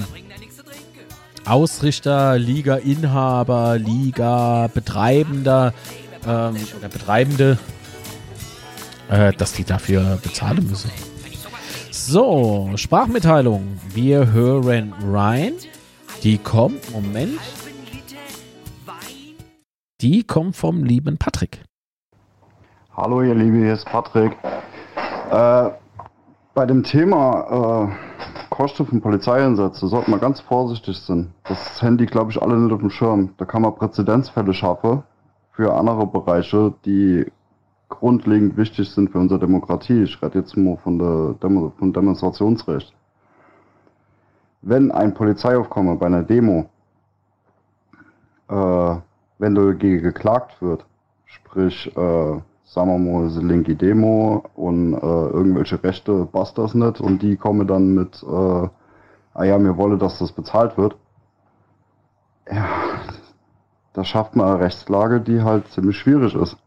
Ausrichter, Liga-Inhaber, Liga-Betreibender ähm, oder Betreibende, äh, dass die dafür bezahlen müssen. So, Sprachmitteilung. Wir hören rein. Die kommt, Moment. Die kommt vom lieben Patrick. Hallo ihr Lieben, hier ist Patrick. Äh, bei dem Thema äh, Kosten von Polizeieinsätzen sollten wir ganz vorsichtig sein. Das Handy, glaube ich, alle nicht auf dem Schirm. Da kann man Präzedenzfälle schaffen für andere Bereiche, die grundlegend wichtig sind für unsere Demokratie. Ich rede jetzt nur von der Demo von Demonstrationsrecht. Wenn ein Polizeiaufkommen bei einer Demo, äh, wenn dagegen geklagt wird, sprich, äh, sagen wir mal, ist eine linke Demo und äh, irgendwelche Rechte passt das nicht und die kommen dann mit, äh, ah ja, mir wolle, dass das bezahlt wird. Ja, da schafft man eine Rechtslage, die halt ziemlich schwierig ist.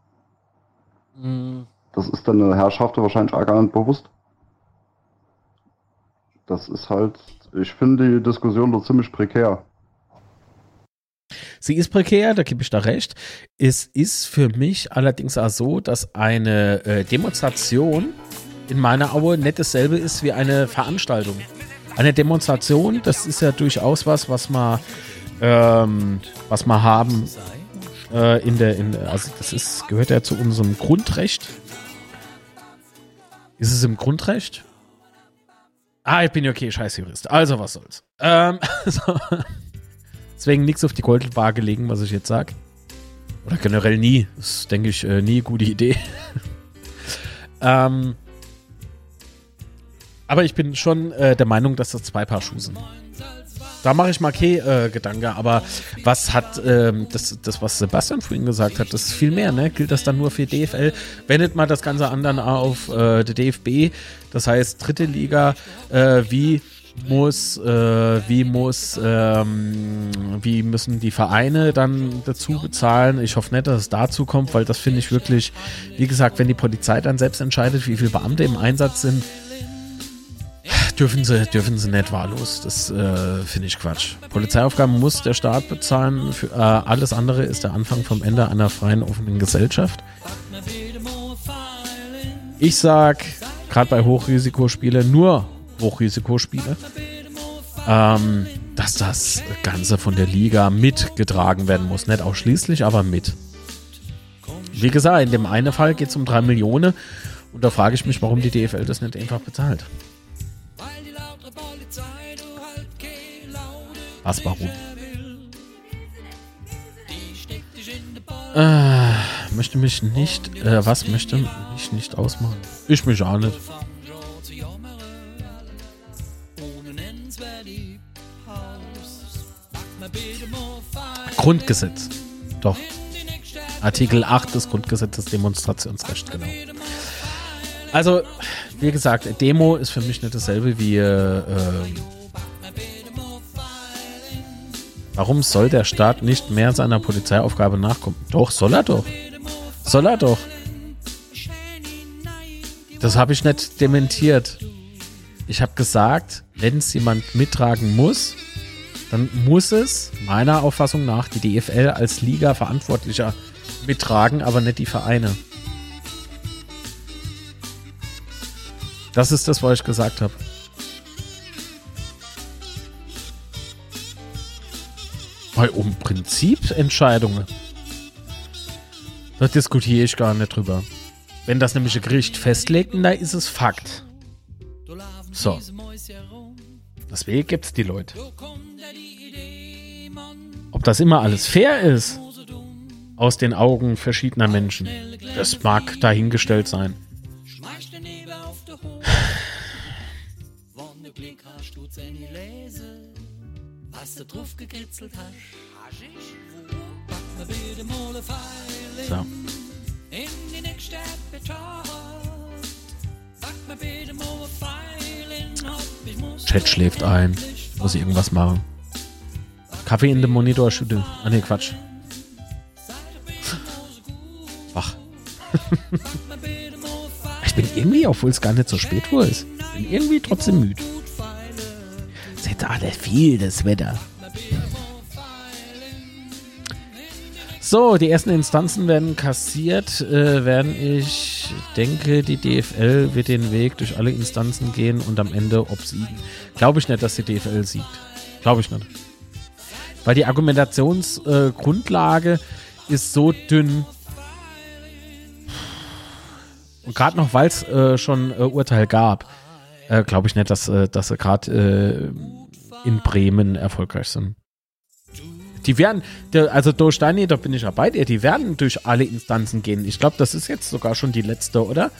Mhm. Das ist dann eine Herrschaft wahrscheinlich auch gar nicht bewusst. Das ist halt, ich finde die Diskussion doch ziemlich prekär. Sie ist prekär, da gebe ich da recht. Es ist für mich allerdings auch so, dass eine äh, Demonstration in meiner Aue nicht dasselbe ist wie eine Veranstaltung. Eine Demonstration, das ist ja durchaus was, was man, ähm, was wir haben äh, in der, in, also das ist, gehört ja zu unserem Grundrecht. Ist es im Grundrecht? Ah, ich bin ja okay, scheiß Jurist. Also, was soll's. Ähm, so. Deswegen nichts auf die Goldwaage legen, was ich jetzt sag. Oder generell nie. Das ist, denke ich, äh, nie eine gute Idee. ähm, aber ich bin schon äh, der Meinung, dass das zwei Paar Schuhe sind. Da mache ich mal okay äh, Gedanke, aber was hat ähm, das, das, was Sebastian vorhin gesagt hat, das ist viel mehr, ne? Gilt das dann nur für DFL? Wendet mal das Ganze an dann auf äh, der DFB, das heißt dritte Liga, äh, wie muss, äh, wie muss, ähm, wie müssen die Vereine dann dazu bezahlen? Ich hoffe nicht, dass es dazu kommt, weil das finde ich wirklich, wie gesagt, wenn die Polizei dann selbst entscheidet, wie viele Beamte im Einsatz sind, dürfen sie, dürfen sie nicht wahllos. Das äh, finde ich Quatsch. Polizeiaufgaben muss der Staat bezahlen. Für, äh, alles andere ist der Anfang vom Ende einer freien, offenen Gesellschaft. Ich sag, gerade bei Hochrisikospielen, nur Hochrisikospiele, ähm, dass das Ganze von der Liga mitgetragen werden muss. Nicht ausschließlich, aber mit. Wie gesagt, in dem einen Fall geht es um drei Millionen. Und da frage ich mich, warum die DFL das nicht einfach bezahlt. Was, warum? Äh, möchte mich nicht, äh, was möchte mich nicht ausmachen? Ich mich auch nicht. Grundgesetz. Doch. Artikel 8 des Grundgesetzes Demonstrationsrecht, genau. Also, wie gesagt, Demo ist für mich nicht dasselbe wie. Äh, warum soll der Staat nicht mehr seiner Polizeiaufgabe nachkommen? Doch, soll er doch. Soll er doch. Das habe ich nicht dementiert. Ich habe gesagt, wenn es jemand mittragen muss, dann muss es meiner Auffassung nach die DFL als Liga-Verantwortlicher mittragen, aber nicht die Vereine. Das ist das, was ich gesagt habe. Weil um Prinzipentscheidungen, da diskutiere ich gar nicht drüber. Wenn das nämlich ein Gericht festlegt, dann ist es Fakt. So. Deswegen gibt es die Leute. Ob das immer alles fair ist, aus den Augen verschiedener Menschen, das mag dahingestellt sein. So. Chat schläft ein. Muss ich irgendwas machen. Kaffee in dem Monitor schütteln. Ah ne, Quatsch. Wach. ich bin irgendwie, obwohl es gar nicht so spät wohl ist, bin irgendwie trotzdem müde. Jetzt alles viel, das Wetter. So, die ersten Instanzen werden kassiert, äh, werden ich denke, die DFL wird den Weg durch alle Instanzen gehen und am Ende obsiegen. Glaube ich nicht, dass die DFL siegt. Glaube ich nicht. Weil die Argumentationsgrundlage äh, ist so dünn. Und gerade noch, weil es äh, schon äh, Urteil gab, äh, glaube ich nicht, dass, äh, dass sie gerade äh, in Bremen erfolgreich sind. Die werden, also durch Steini, da bin ich ja bei dir, die werden durch alle Instanzen gehen. Ich glaube, das ist jetzt sogar schon die letzte, oder?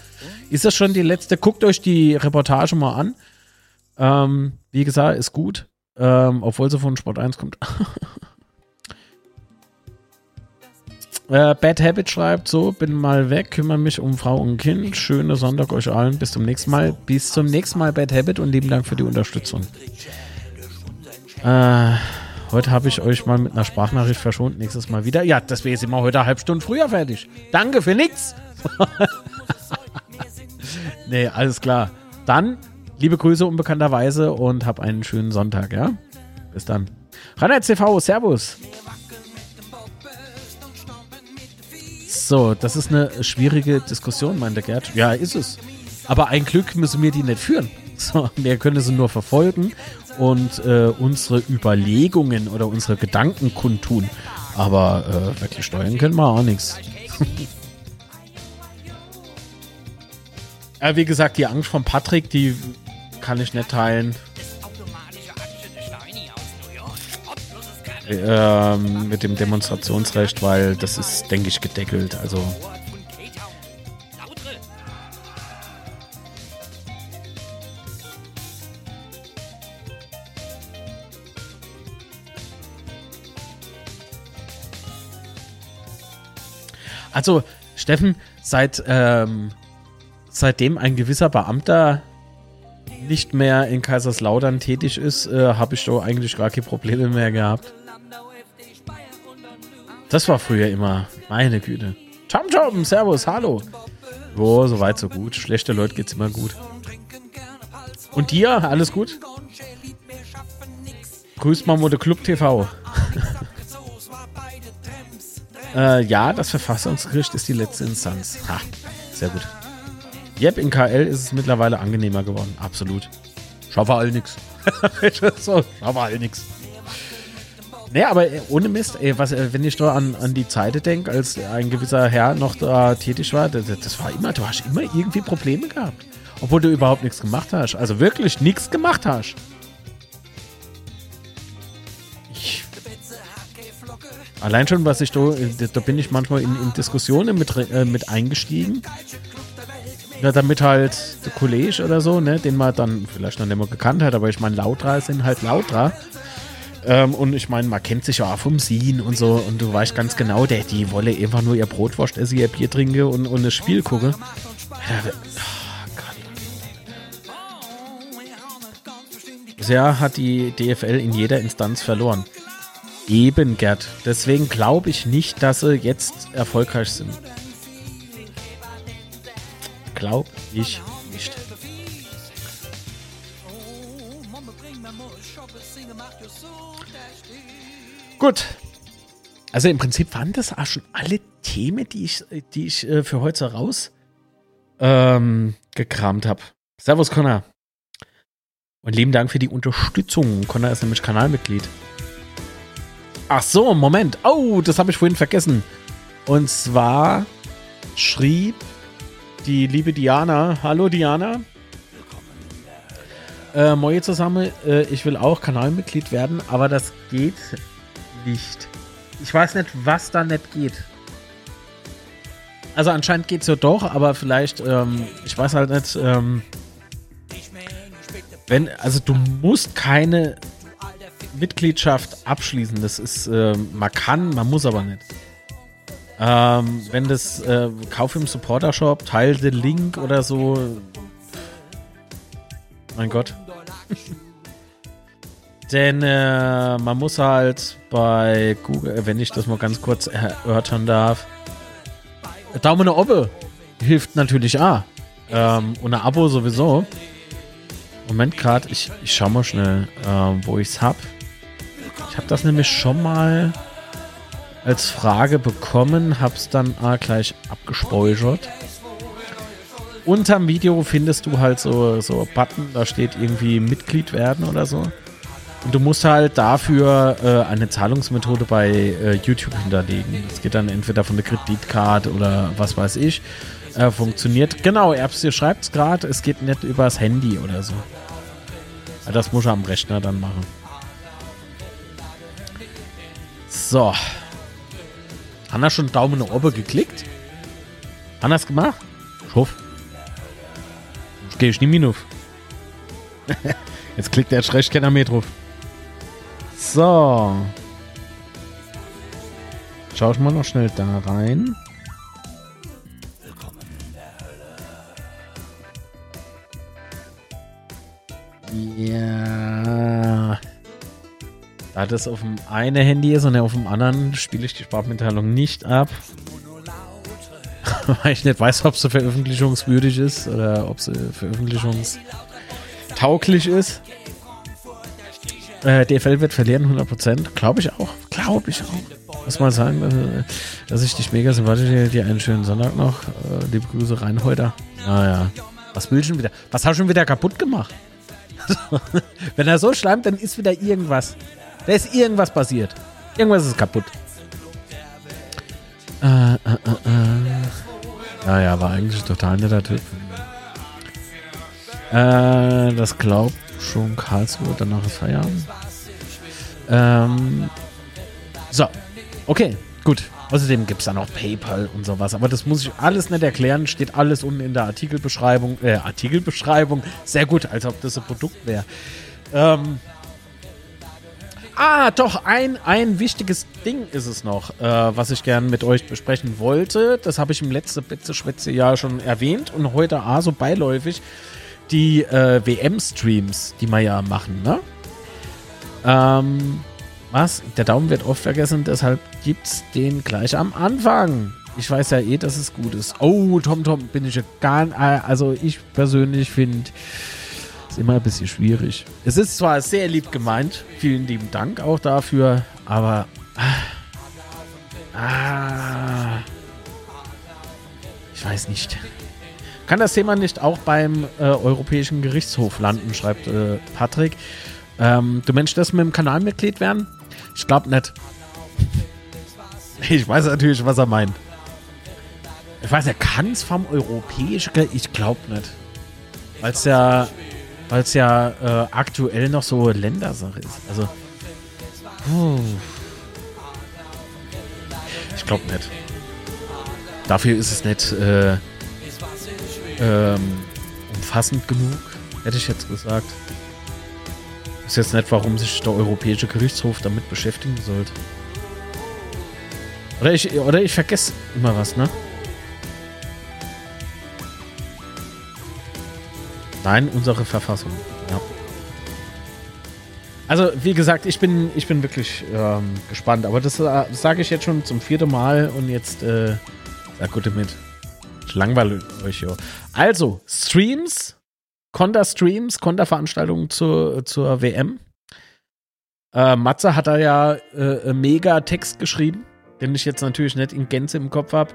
Ist das schon die letzte? Guckt euch die Reportage mal an. Ähm, wie gesagt, ist gut. Ähm, obwohl sie von Sport 1 kommt. äh, Bad Habit schreibt so, bin mal weg, kümmere mich um Frau und Kind. Schöne Sonntag euch allen. Bis zum nächsten Mal. Bis zum nächsten Mal, Bad Habit und lieben Dank für die Unterstützung. Äh, Heute habe ich euch mal mit einer Sprachnachricht verschont. Nächstes Mal wieder. Ja, deswegen sind wir heute eine halbe Stunde früher fertig. Danke für nichts. nee, alles klar. Dann liebe Grüße unbekannterweise und hab einen schönen Sonntag, ja? Bis dann. Reinhard TV, Servus. So, das ist eine schwierige Diskussion, meinte Gerd. Ja, ist es. Aber ein Glück müssen wir die nicht führen. So, wir können sie nur verfolgen und äh, unsere Überlegungen oder unsere Gedanken kundtun. Aber äh, wirklich steuern können wir auch nichts. ja, wie gesagt, die Angst von Patrick, die kann ich nicht teilen. Ähm, mit dem Demonstrationsrecht, weil das ist, denke ich, gedeckelt. Also Also, Steffen, seit, ähm, seitdem ein gewisser Beamter nicht mehr in Kaiserslautern tätig ist, äh, habe ich doch eigentlich gar keine Probleme mehr gehabt. Das war früher immer, meine Güte. Tom Tom, Servus, hallo. Oh, so weit, so gut. Schlechte Leute geht's immer gut. Und dir, alles gut? Grüßt mal Mode Club TV. Äh, ja, das Verfassungsgericht ist die letzte Instanz. Ha, sehr gut. Yep, in KL ist es mittlerweile angenehmer geworden. Absolut. Schaffe all nix. so, schaffe all nix. Nee, aber äh, ohne Mist, ey, was, äh, wenn ich da an, an die Zeit denke, als ein gewisser Herr noch da tätig war, das, das war immer, du hast immer irgendwie Probleme gehabt. Obwohl du überhaupt nichts gemacht hast. Also wirklich nichts gemacht hast. Allein schon, was ich da, da bin ich manchmal in, in Diskussionen mit, äh, mit eingestiegen. Ja, damit halt der Kollege oder so, ne, den man dann vielleicht noch nicht mehr gekannt hat, aber ich meine, Lautra sind halt Lautra. Ähm, und ich meine, man kennt sich ja auch vom Sehen und so. Und du weißt ganz genau, der, die wolle einfach nur ihr Brot wascht, esse ihr Bier trinke und, und das Spiel gucke. Ja, oh, Bisher hat die DFL in jeder Instanz verloren. Eben, Gerd. Deswegen glaube ich nicht, dass sie jetzt erfolgreich sind. Glaub ich nicht. Gut. Also im Prinzip waren das auch schon alle Themen, die ich, die ich äh, für heute raus ähm, gekramt habe. Servus, Connor. Und lieben Dank für die Unterstützung. Connor ist nämlich Kanalmitglied. Ach so, Moment. Oh, das habe ich vorhin vergessen. Und zwar schrieb die liebe Diana. Hallo Diana. Äh, Moje zusammen, äh, ich will auch Kanalmitglied werden, aber das geht nicht. Ich weiß nicht, was da nicht geht. Also anscheinend geht es ja doch, aber vielleicht, ähm, ich weiß halt nicht, ähm, wenn, also du musst keine Mitgliedschaft abschließen. Das ist, äh, man kann, man muss aber nicht. Ähm, wenn das äh, Kauf im Supporter Shop, teil den Link oder so. Mein Gott. Denn äh, man muss halt bei Google, wenn ich das mal ganz kurz erörtern darf, Daumen nach oben hilft natürlich auch. Ähm, und ein Abo sowieso. Moment gerade, ich, ich schau mal schnell, ähm, wo ich's hab. Ich habe das nämlich schon mal als Frage bekommen, hab's dann ah, gleich abgespeichert. Unterm Video findest du halt so, so Button, da steht irgendwie Mitglied werden oder so. Und du musst halt dafür äh, eine Zahlungsmethode bei äh, YouTube hinterlegen. Das geht dann entweder von der Kreditkarte oder was weiß ich. Äh, funktioniert. Genau, Erbs, ihr schreibt es gerade, es geht nicht übers Handy oder so. Das muss er am Rechner dann machen. So. Hat er schon Daumen nach oben geklickt? Hat er es gemacht? Ich hoffe. Jetzt gehe ich nicht mehr auf. Jetzt klickt der keiner mehr drauf. So. Schau ich mal noch schnell da rein. Ja. Da das auf dem einen Handy ist und auf dem anderen spiele ich die Sprachmitteilung nicht ab. Weil ich nicht weiß, ob sie veröffentlichungswürdig ist oder ob sie veröffentlichungstauglich ist. Äh, DFL wird verlieren, 100%. Glaube ich auch. Glaube ich auch. Muss mal sagen, äh, dass ich dich mega sympathisch dir einen schönen Sonntag noch. Äh, liebe Grüße, Reinholder. Naja. Was will ich schon wieder? Was hast du schon wieder kaputt gemacht? Wenn er so schleimt, dann ist wieder irgendwas. Da ist irgendwas passiert. Irgendwas ist kaputt. Äh, äh, äh, äh. Naja, war eigentlich total netter Typ. Äh, das glaubt schon Karlsruhe, danach ist Feierabend. Ähm, so, okay, gut. Außerdem gibt es da noch PayPal und sowas. Aber das muss ich alles nicht erklären. Steht alles unten in der Artikelbeschreibung. Äh, Artikelbeschreibung. Sehr gut, als ob das ein Produkt wäre. Ähm, ah, doch, ein, ein wichtiges Ding ist es noch, äh, was ich gerne mit euch besprechen wollte. Das habe ich im letzten Betze Jahr schon erwähnt und heute ah, so beiläufig die äh, WM-Streams, die wir ja machen, ne? Ähm, was? Der Daumen wird oft vergessen, deshalb gibt's den gleich am Anfang. Ich weiß ja eh, dass es gut ist. Oh, Tom Tom bin ich ja gar äh, also ich persönlich finde es immer ein bisschen schwierig. Es ist zwar sehr lieb gemeint, vielen lieben Dank auch dafür, aber ah, ah ich weiß nicht. Kann das Thema nicht auch beim äh, Europäischen Gerichtshof landen, schreibt äh, Patrick. Ähm, du Mensch, das mit dem Kanalmitglied werden? Ich glaube nicht. Ich weiß natürlich, was er meint. Ich weiß, er kann es vom Europäischen, ich glaube nicht. Weil es ja, weil's ja äh, aktuell noch so Ländersache ist. Also, puh. ich glaube nicht. Dafür ist es nicht äh, ähm, umfassend genug, hätte ich jetzt gesagt. Ist jetzt nicht, warum sich der Europäische Gerichtshof damit beschäftigen sollte. Oder ich, oder ich vergesse immer was, ne? Nein, unsere Verfassung. Ja. Also, wie gesagt, ich bin, ich bin wirklich ähm, gespannt. Aber das, äh, sage ich jetzt schon zum vierten Mal und jetzt, äh, sag gut damit. Ich langweile euch ja. Also, Streams, Konter-Streams, Konter-Veranstaltungen zur, zur WM. Äh, Matze hat da ja äh, mega Text geschrieben, den ich jetzt natürlich nicht in Gänze im Kopf habe.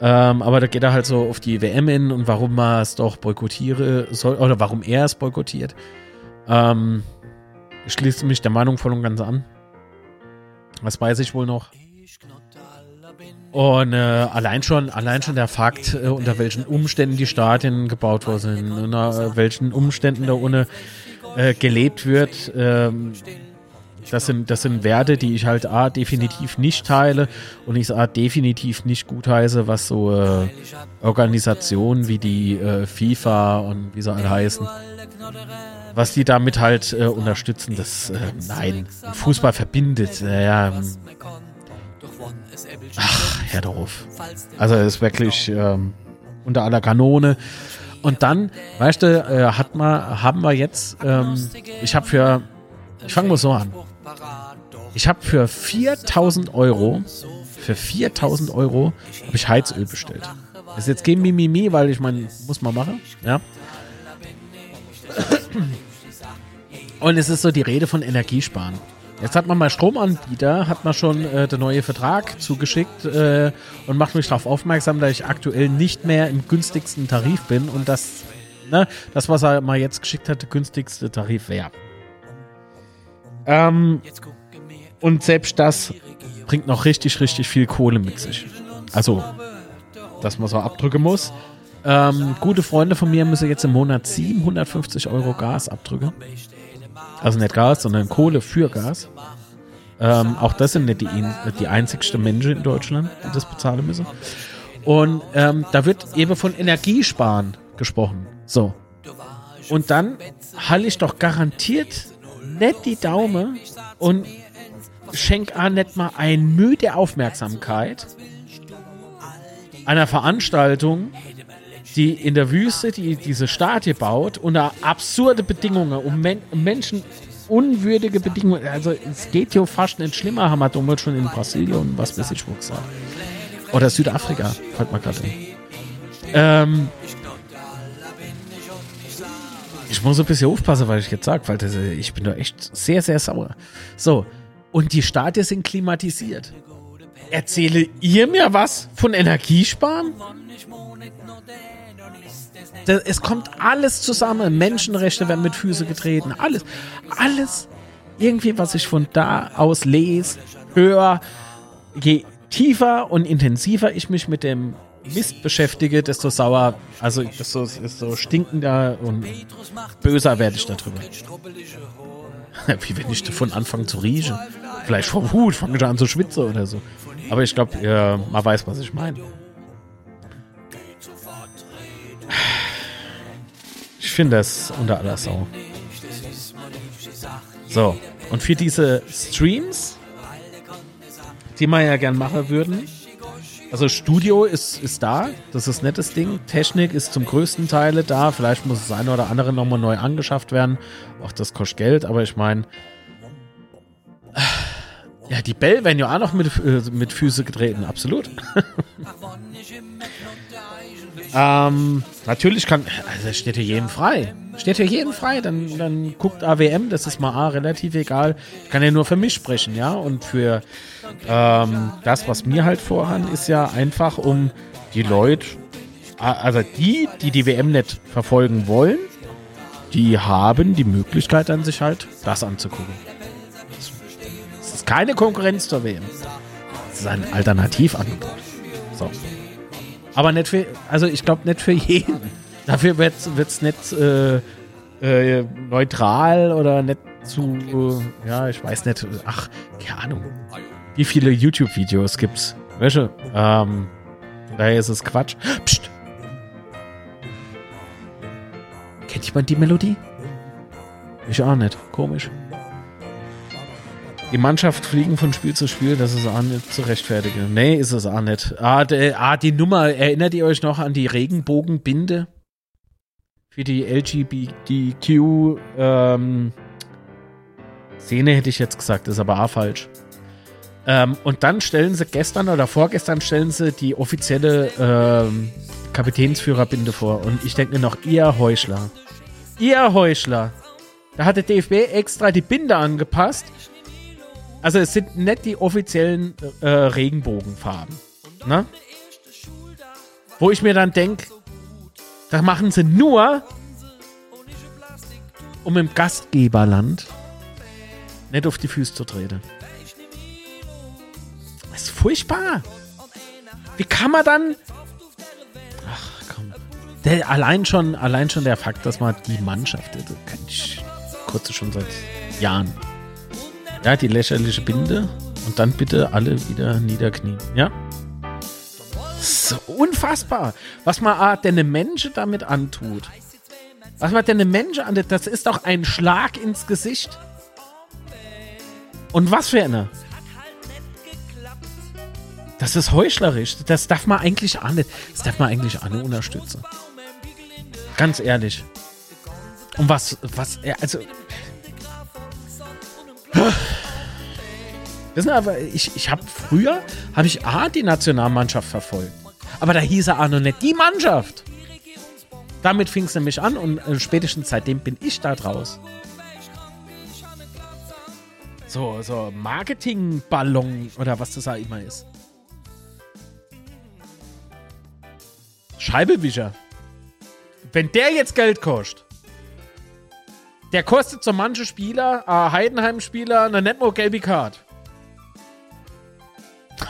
Ähm, aber da geht er halt so auf die WM hin und warum man es doch boykottiere soll, oder warum er es boykottiert. Ähm, ich schließe mich der Meinung voll und ganz an. Das weiß ich wohl noch. Und äh, allein schon, allein schon der Fakt, äh, unter welchen Umständen die Stadien gebaut worden sind, unter äh, welchen Umständen da ohne äh, gelebt wird, ähm, das sind, das sind Werte, die ich halt A, definitiv nicht teile und ich A, definitiv nicht gutheiße, was so äh, Organisationen wie die äh, FIFA und wie sie alle heißen, was die damit halt unterstützen, das, nein, Fußball verbindet, naja, ach, Herr darauf. Also, es ist wirklich ähm, unter aller Kanone. Und dann, weißt du, äh, hat man, haben wir jetzt, ähm, ich habe für, ich fange mal so an. Ich habe für 4000 Euro, für 4000 Euro, habe ich Heizöl bestellt. Das ist jetzt kein Mimimi, weil ich meine, muss man machen, ja. Und es ist so die Rede von Energiesparen. Jetzt hat man mal Stromanbieter, hat man schon äh, den neuen Vertrag zugeschickt äh, und macht mich darauf aufmerksam, dass ich aktuell nicht mehr im günstigsten Tarif bin und das, ne, das, was er mal jetzt geschickt hat, der günstigste Tarif wäre. Ähm, und selbst das bringt noch richtig, richtig viel Kohle mit sich. Also, dass man so abdrücken muss. Ähm, gute Freunde von mir müssen jetzt im Monat 750 Euro Gas abdrücken. Also nicht Gas, sondern Kohle für Gas. Ähm, auch das sind nicht die, die einzigsten Menschen in Deutschland, die das bezahlen müssen. Und ähm, da wird eben von Energiesparen gesprochen. So. Und dann halte ich doch garantiert nicht die Daumen und schenk auch nicht mal ein müde Aufmerksamkeit einer Veranstaltung, die in der Wüste die diese Stadie baut, unter absurde Bedingungen, um, Men Menschen unwürdige Bedingungen. Also es geht hier fast nicht schlimmer, haben wir damals schon in Brasilien was weiß ich wo gesagt. Oder Südafrika, fällt mir gerade ein. Ähm, ich muss ein bisschen aufpassen, weil ich jetzt sage, weil das, ich bin da echt sehr, sehr sauer. So, und die Stadien sind klimatisiert. Erzähle ihr mir was von Energiesparen? Es kommt alles zusammen. Menschenrechte werden mit Füßen getreten. Alles. Alles. Irgendwie, was ich von da aus lese, höre, je tiefer und intensiver ich mich mit dem Mist beschäftige, desto sauer, also desto, desto stinkender und böser werde ich darüber. Wie wenn ich davon anfange zu riechen. Vielleicht vor Wut fange ich an zu schwitzen oder so. Aber ich glaube, man weiß, was ich meine. Ich finde das unter aller Sau. So, und für diese Streams, die wir ja gern machen würden, also Studio ist, ist da, das ist ein nettes Ding. Technik ist zum größten Teil da. Vielleicht muss das eine oder andere nochmal neu angeschafft werden. Auch das kostet Geld, aber ich meine, ja, die Bell werden ja auch noch mit, äh, mit Füße getreten, absolut. ähm, natürlich kann, also steht hier jedem frei. Steht hier jedem frei, dann, dann guckt AWM, das ist mal A, relativ egal. Ich kann ja nur für mich sprechen, ja. Und für ähm, das, was mir halt vorhand, ist ja einfach, um die Leute, also die, die die WM nicht verfolgen wollen, die haben die Möglichkeit dann sich halt das anzugucken. Das ist keine Konkurrenz zur WM. Das ist ein Alternativangebot. So. Aber nicht für, also ich glaube nicht für jeden. Dafür wird es nicht äh, äh, neutral oder nicht zu, äh, ja, ich weiß nicht, ach, keine Ahnung. Wie viele YouTube-Videos gibt's? Welche? Ähm, daher ist es Quatsch. Psst. Kennt jemand die Melodie? Ich auch nicht. Komisch. Die Mannschaft fliegen von Spiel zu Spiel, das ist auch nicht zu rechtfertigen. Nee, ist es auch nicht. Ah, de, ah, die Nummer, erinnert ihr euch noch an die Regenbogenbinde? Für die LGBTQ, ähm, Szene hätte ich jetzt gesagt, ist aber auch falsch. Ähm, und dann stellen sie gestern oder vorgestern stellen sie die offizielle ähm, Kapitänsführerbinde vor. Und ich denke mir noch, ihr Heuchler. Ihr Heuchler. Da hat der DFB extra die Binde angepasst. Also es sind nicht die offiziellen äh, Regenbogenfarben. Ne? Wo ich mir dann denke, das machen sie nur, um im Gastgeberland nicht auf die Füße zu treten. Das ist furchtbar. Wie kann man dann. Ach komm. Der, allein, schon, allein schon der Fakt, dass man die Mannschaft, das kann ich kurz schon seit Jahren. Ja, die lächerliche Binde und dann bitte alle wieder niederknien. Ja? So unfassbar, was man ah, denn Menschen damit antut. Was man denn Menschen antut, das ist doch ein Schlag ins Gesicht. Und was für eine? Das ist heuchlerisch. Das darf man eigentlich auch nicht. Das darf man eigentlich auch nicht unterstützen. Ganz ehrlich. Und was, was, also. Wissen aber ich, ich habe früher, habe ich A, die Nationalmannschaft verfolgt. Aber da hieß er auch noch nicht die Mannschaft. Damit fing es nämlich an und äh, spätestens seitdem bin ich da draus. So, so Marketingballon oder was das auch immer ist. Scheibewischer. Wenn der jetzt Geld kostet, der kostet so manche Spieler, äh, Heidenheim-Spieler, eine Netmo gelbe Card.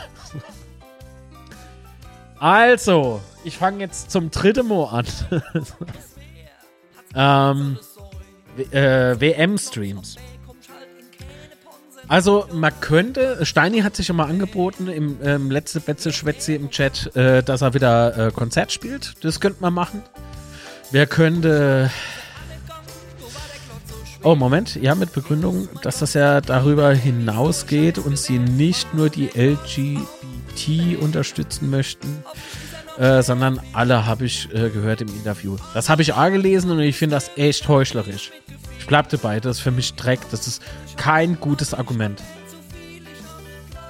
also, ich fange jetzt zum dritten Mal an. ähm, äh, WM-Streams. Also, man könnte, Steini hat sich schon mal angeboten im ähm, letzte Betze Schwätze im Chat, äh, dass er wieder äh, Konzert spielt. Das könnte man machen. Wer könnte. Oh, Moment. Ja, mit Begründung, dass das ja darüber hinausgeht und sie nicht nur die LGBT unterstützen möchten, äh, sondern alle habe ich äh, gehört im Interview. Das habe ich A gelesen und ich finde das echt heuchlerisch. Ich bleib dabei, das ist für mich Dreck. Das ist kein gutes Argument.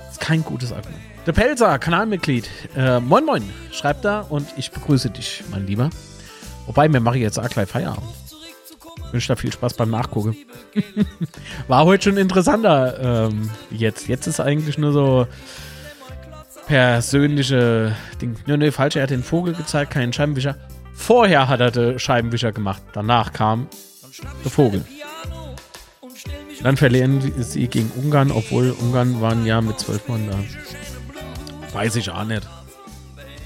Das ist kein gutes Argument. Der Pelzer, Kanalmitglied. Äh, moin Moin, schreibt da und ich begrüße dich, mein Lieber. Wobei, mir mache ich jetzt auch gleich Feierabend. Wünsche da viel Spaß beim Nachgucken. War heute schon interessanter ähm, jetzt. Jetzt ist eigentlich nur so persönliche Ding. Nö, nö, falsch, er hat den Vogel gezeigt, keinen Scheibenwischer. Vorher hat er den Scheibenwischer gemacht. Danach kam der Vogel. Dann verlieren sie gegen Ungarn, obwohl Ungarn waren ja mit zwölf Mann da. Weiß ich auch nicht.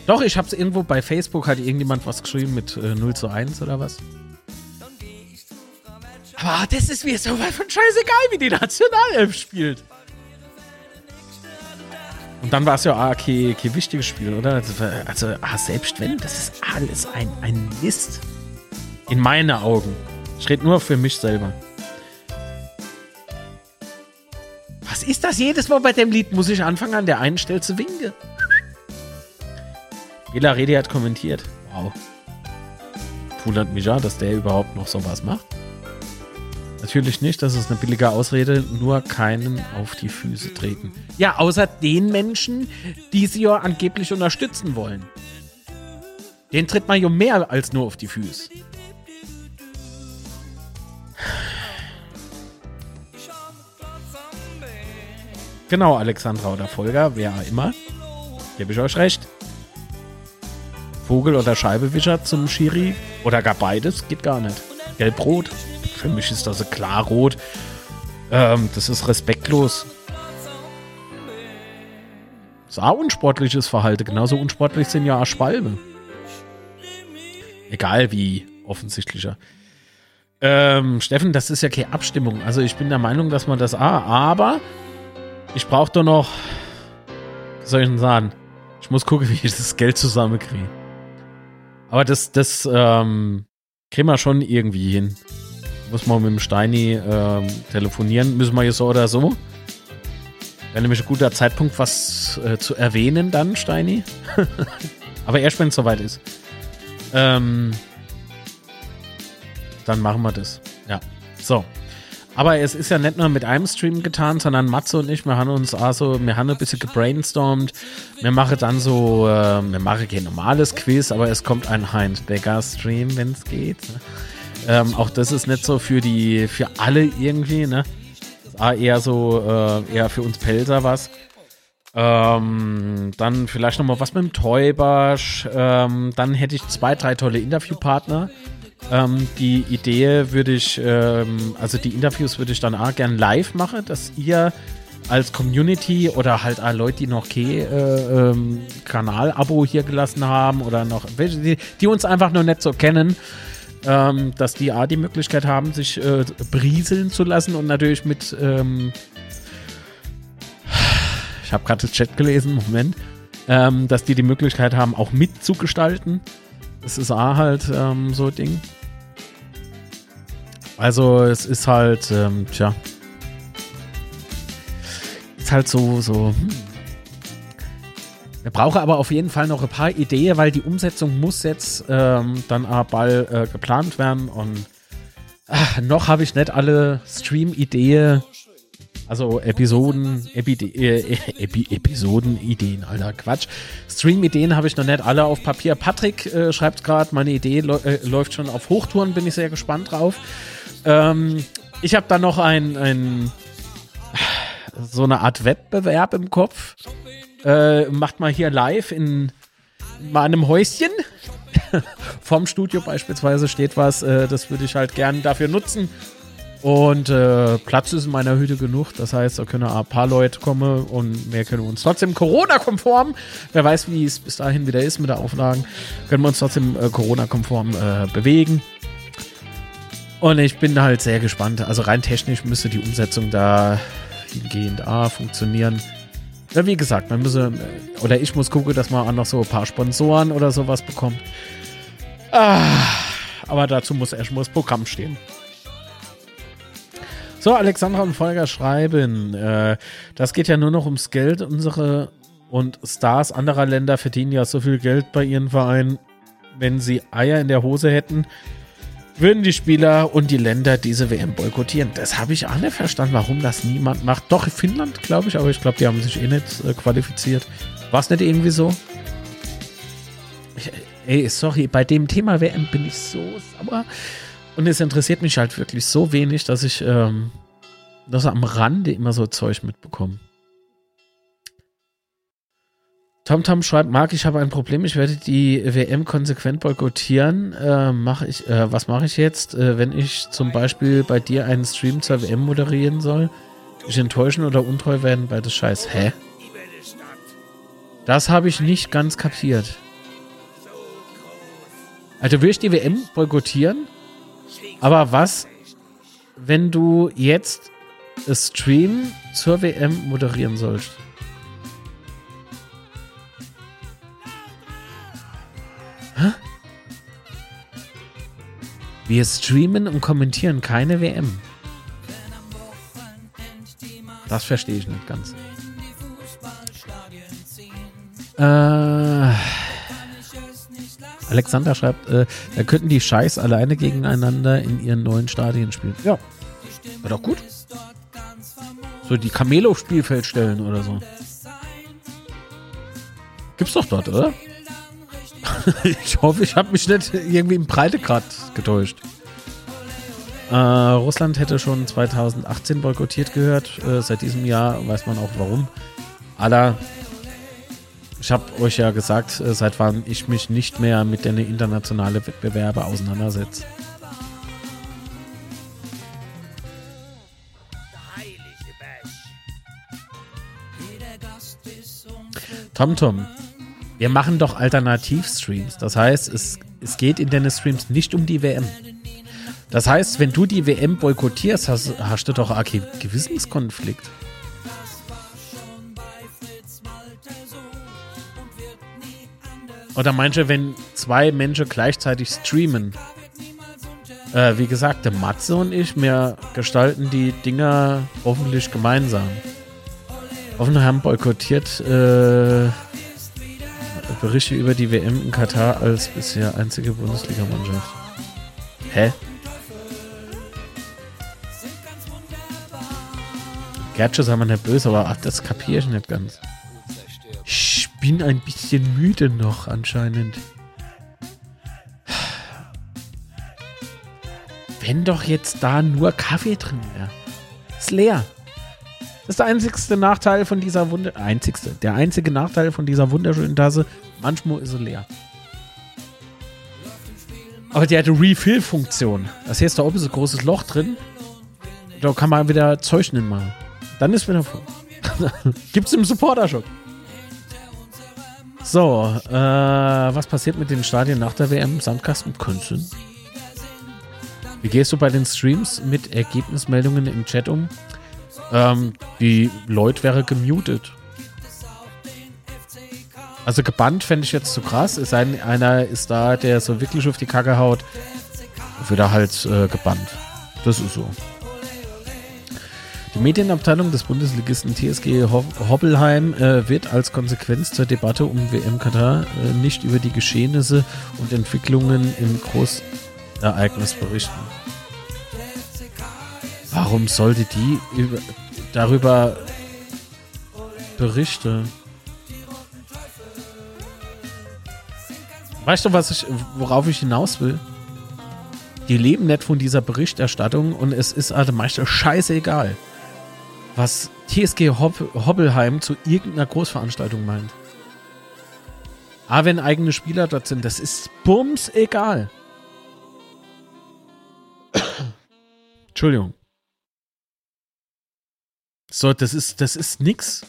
Doch, ich hab's irgendwo bei Facebook, hat irgendjemand was geschrieben mit äh, 0 zu 1 oder was. Aber das ist mir so weit von scheißegal, wie die Nationalelf spielt. Und dann war es ja auch kein, kein wichtiges Spiel, oder? Also, also ah, selbst wenn, das ist alles ein, ein Mist. In meinen Augen. Ich rede nur für mich selber. Was ist das jedes Mal bei dem Lied? Muss ich anfangen, an der einen Stelle zu winken? Bela Redi hat kommentiert. Wow. Wundert mich ja, dass der überhaupt noch sowas macht. Natürlich nicht, das ist eine billige Ausrede, nur keinen auf die Füße treten. Ja, außer den Menschen, die sie ja angeblich unterstützen wollen. Den tritt man ja mehr als nur auf die Füße. Genau, Alexandra oder Folger, wer auch immer. Gebe ich euch recht. Vogel oder Scheibewischer zum Schiri oder gar beides geht gar nicht. Gelb-Rot. Für mich ist das klar rot. Ähm, das ist respektlos. Das ist auch unsportliches Verhalten. Genauso unsportlich sind ja auch Schwalbe. Egal wie offensichtlicher. Ähm, Steffen, das ist ja keine Abstimmung. Also ich bin der Meinung, dass man das A, aber ich brauche doch noch, was soll ich denn sagen? Ich muss gucken, wie ich das Geld zusammenkriege. Aber das, das ähm, kriegen wir schon irgendwie hin. Muss man mit dem Steini ähm, telefonieren. Müssen wir jetzt so oder so. Wäre nämlich ein guter Zeitpunkt, was äh, zu erwähnen dann, Steini. Aber erst, wenn es soweit ist. Ähm, dann machen wir das. Ja. So. Aber es ist ja nicht nur mit einem Stream getan, sondern Matze und ich, wir haben uns also, wir haben ein bisschen gebrainstormt. Wir machen dann so, äh, wir machen kein normales Quiz, aber es kommt ein Heinz Becker Stream, wenn es geht. Ähm, auch das ist nicht so für die, für alle irgendwie, ne? War eher so, äh, eher für uns Pelzer was. Ähm, dann vielleicht nochmal was mit dem Teubasch. Ähm, dann hätte ich zwei, drei tolle Interviewpartner. Ähm, die Idee würde ich, ähm, also die Interviews würde ich dann auch gern live machen, dass ihr als Community oder halt auch Leute, die noch kein äh, ähm, Kanal-Abo hier gelassen haben oder noch die, die uns einfach nur nicht so kennen, ähm, dass die A die Möglichkeit haben, sich äh, brieseln zu lassen und natürlich mit, ähm, ich habe gerade das Chat gelesen, Moment, ähm, dass die die Möglichkeit haben, auch mitzugestalten. Das ist A halt ähm, so ein Ding. Also es ist halt, ähm, tja, ist halt so, so, hm. Wir brauchen aber auf jeden Fall noch ein paar Ideen, weil die Umsetzung muss jetzt ähm, dann aber bald äh, geplant werden und ach, noch habe ich nicht alle Stream-Ideen, also Episoden, Epi äh, Epi Episoden-Ideen, alter Quatsch. Stream-Ideen habe ich noch nicht alle auf Papier. Patrick äh, schreibt gerade, meine Idee äh, läuft schon auf Hochtouren, bin ich sehr gespannt drauf. Ähm, ich habe da noch ein, ein so eine Art Wettbewerb im Kopf äh, macht mal hier live in meinem Häuschen. Vom Studio beispielsweise steht was, äh, das würde ich halt gern dafür nutzen. Und äh, Platz ist in meiner Hütte genug. Das heißt, da können ein paar Leute kommen und wir können uns trotzdem Corona-konform, wer weiß, wie es bis dahin wieder ist mit der Auflagen, können wir uns trotzdem äh, Corona-konform äh, bewegen. Und ich bin halt sehr gespannt. Also rein technisch müsste die Umsetzung da hingehend A funktionieren. Ja, wie gesagt, man müsse, oder ich muss gucken, dass man auch noch so ein paar Sponsoren oder sowas bekommt. Ah, aber dazu muss erstmal das Programm stehen. So, Alexandra und Folger schreiben, äh, das geht ja nur noch ums Geld. Unsere und Stars anderer Länder verdienen ja so viel Geld bei ihren Vereinen. Wenn sie Eier in der Hose hätten, würden die Spieler und die Länder diese WM boykottieren. Das habe ich auch nicht verstanden, warum das niemand macht. Doch, Finnland, glaube ich, aber ich glaube, die haben sich eh nicht äh, qualifiziert. War es nicht irgendwie so? Ich, ey, sorry, bei dem Thema WM bin ich so sauer. Und es interessiert mich halt wirklich so wenig, dass ich ähm, das am Rande immer so Zeug mitbekomme. TomTom schreibt, Marc, ich habe ein Problem, ich werde die WM konsequent boykottieren. Äh, mach ich, äh, was mache ich jetzt, äh, wenn ich zum Beispiel bei dir einen Stream zur WM moderieren soll? Ich enttäuschen oder untreu werden, bei das Scheiß. Hä? Das habe ich nicht ganz kapiert. Also will ich die WM boykottieren? Aber was, wenn du jetzt Stream zur WM moderieren sollst? Hä? Wir streamen und kommentieren keine WM. Das verstehe ich nicht ganz. Äh, Alexander schreibt, äh, da könnten die Scheiß alleine gegeneinander in ihren neuen Stadien spielen. Ja, war doch gut. So die Kamele aufs Spielfeld stellen oder so. Gibt's doch dort, oder? ich hoffe, ich habe mich nicht irgendwie im Breitegrad getäuscht. Äh, Russland hätte schon 2018 boykottiert gehört. Äh, seit diesem Jahr weiß man auch warum. Aller, ich habe euch ja gesagt, äh, seit wann ich mich nicht mehr mit den internationalen Wettbewerben auseinandersetze. TomTom, wir machen doch Alternativstreams. Das heißt, es, es geht in deine Streams nicht um die WM. Das heißt, wenn du die WM boykottierst, hast, hast du doch einen Gewissenskonflikt. Oder manche, wenn zwei Menschen gleichzeitig streamen. Äh, wie gesagt, der Matze und ich, wir gestalten die Dinger hoffentlich gemeinsam. Hoffenheim boykottiert äh, Berichte über die WM in Katar als bisher einzige Bundesligamannschaft. Hä? Gertsche sei mal nicht böse, aber ach, das kapiere ich nicht ganz. Ich bin ein bisschen müde noch anscheinend. Wenn doch jetzt da nur Kaffee drin wäre. Ist leer. Das ist der einzigste Nachteil von dieser Wunder... Einzigste. Der einzige Nachteil von dieser wunderschönen Tasse. Manchmal ist sie leer. Aber die hat eine Refill-Funktion. Das heißt, da oben ist ein großes Loch drin. Da kann man wieder Zeug nicht machen. Dann ist wieder voll. Gibt's im Supporter-Shop. So, äh, was passiert mit den Stadien nach der WM? Sandkasten Künsten. Wie gehst du bei den Streams mit Ergebnismeldungen im Chat um? Ähm, die Leute wäre gemutet. Also gebannt fände ich jetzt zu krass. Sei denn, einer ist da, der so wirklich auf die Kacke haut, wird er halt äh, gebannt. Das ist so. Die Medienabteilung des Bundesligisten TSG Ho Hobbelheim äh, wird als Konsequenz zur Debatte um WM Katar äh, nicht über die Geschehnisse und Entwicklungen im Großereignis berichten. Warum sollte die über, darüber berichten? Weißt du, was ich, worauf ich hinaus will? Die leben nicht von dieser Berichterstattung und es ist also meistens scheißegal, was TSG Hob Hobbelheim zu irgendeiner Großveranstaltung meint. Aber wenn eigene Spieler dort sind, das ist bums egal. Entschuldigung. So, das ist, das ist nix.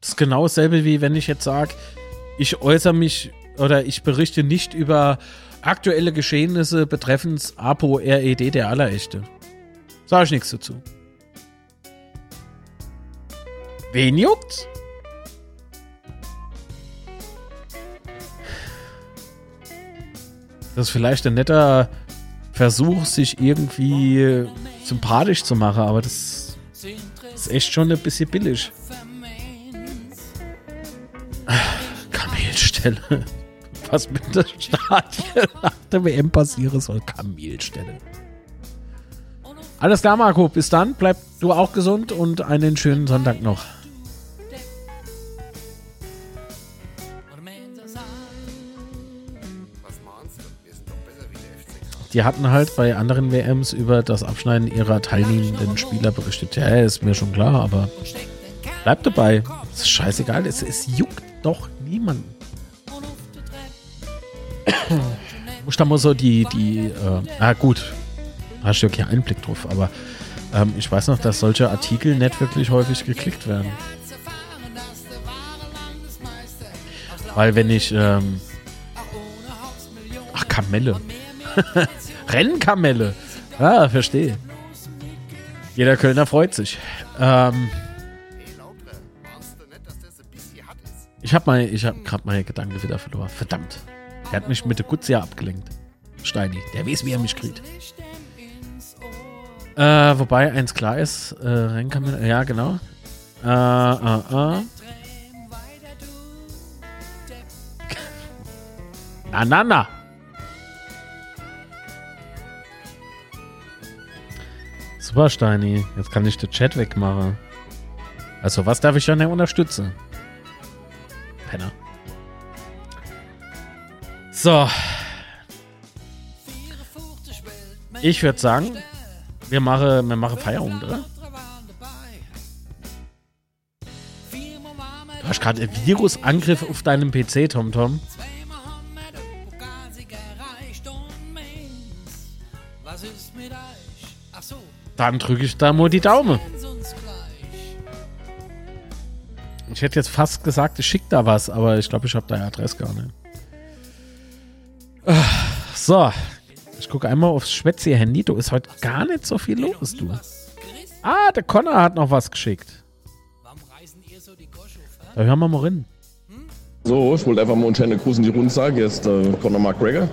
Das ist genau dasselbe, wie wenn ich jetzt sage, ich äußere mich oder ich berichte nicht über aktuelle Geschehnisse betreffend APO RED der Allerechte. Sag ich nichts dazu. Wen juckt's? Das ist vielleicht ein netter Versuch, sich irgendwie sympathisch zu machen, aber das ist echt schon ein bisschen billig. Kamelstelle. Was mit der Stadien nach der WM passieren soll. Kamelstelle. Alles klar, Marco. Bis dann. Bleib du auch gesund und einen schönen Sonntag noch. Die hatten halt bei anderen WMs über das Abschneiden ihrer teilnehmenden Spieler berichtet. Ja, ist mir schon klar, aber bleibt dabei. ist scheißegal. Es, es juckt doch niemanden. Muss da mal so die, die, äh, ah gut, hast du ja keinen Einblick drauf, aber ähm, ich weiß noch, dass solche Artikel nicht wirklich häufig geklickt werden. Weil wenn ich, ähm, ach, Kamelle. Rennkamelle. Ah, verstehe. Jeder Kölner freut sich. Ähm, ich habe mal, ich habe gerade meine Gedanken wieder verloren. Verdammt. Er hat mich mit der Gutze abgelenkt. Steini, der weiß, wie er mich kriegt. Äh, wobei eins klar ist, äh, Rennkamelle, ja genau. Äh, äh, äh. Na, na, na. Super, Steini. Jetzt kann ich den Chat wegmachen. Also, was darf ich dann unterstützen? Penner. So. Ich würde sagen, wir machen, wir machen Feierabend, oder? Du hast gerade einen Virusangriff auf deinem PC, TomTom. -Tom. Dann drücke ich da mal die Daumen. Ich hätte jetzt fast gesagt, ich schicke da was, aber ich glaube, ich habe deine Adresse gar nicht. So, ich gucke einmal aufs Schwätzi-Handy. Du ist heute gar nicht so viel los, du. Ah, der Connor hat noch was geschickt. Da hören wir mal rein. So, ich wollte einfach mal einen schönen Gruß in die Runde sagen. Hier ist der Conor McGregor.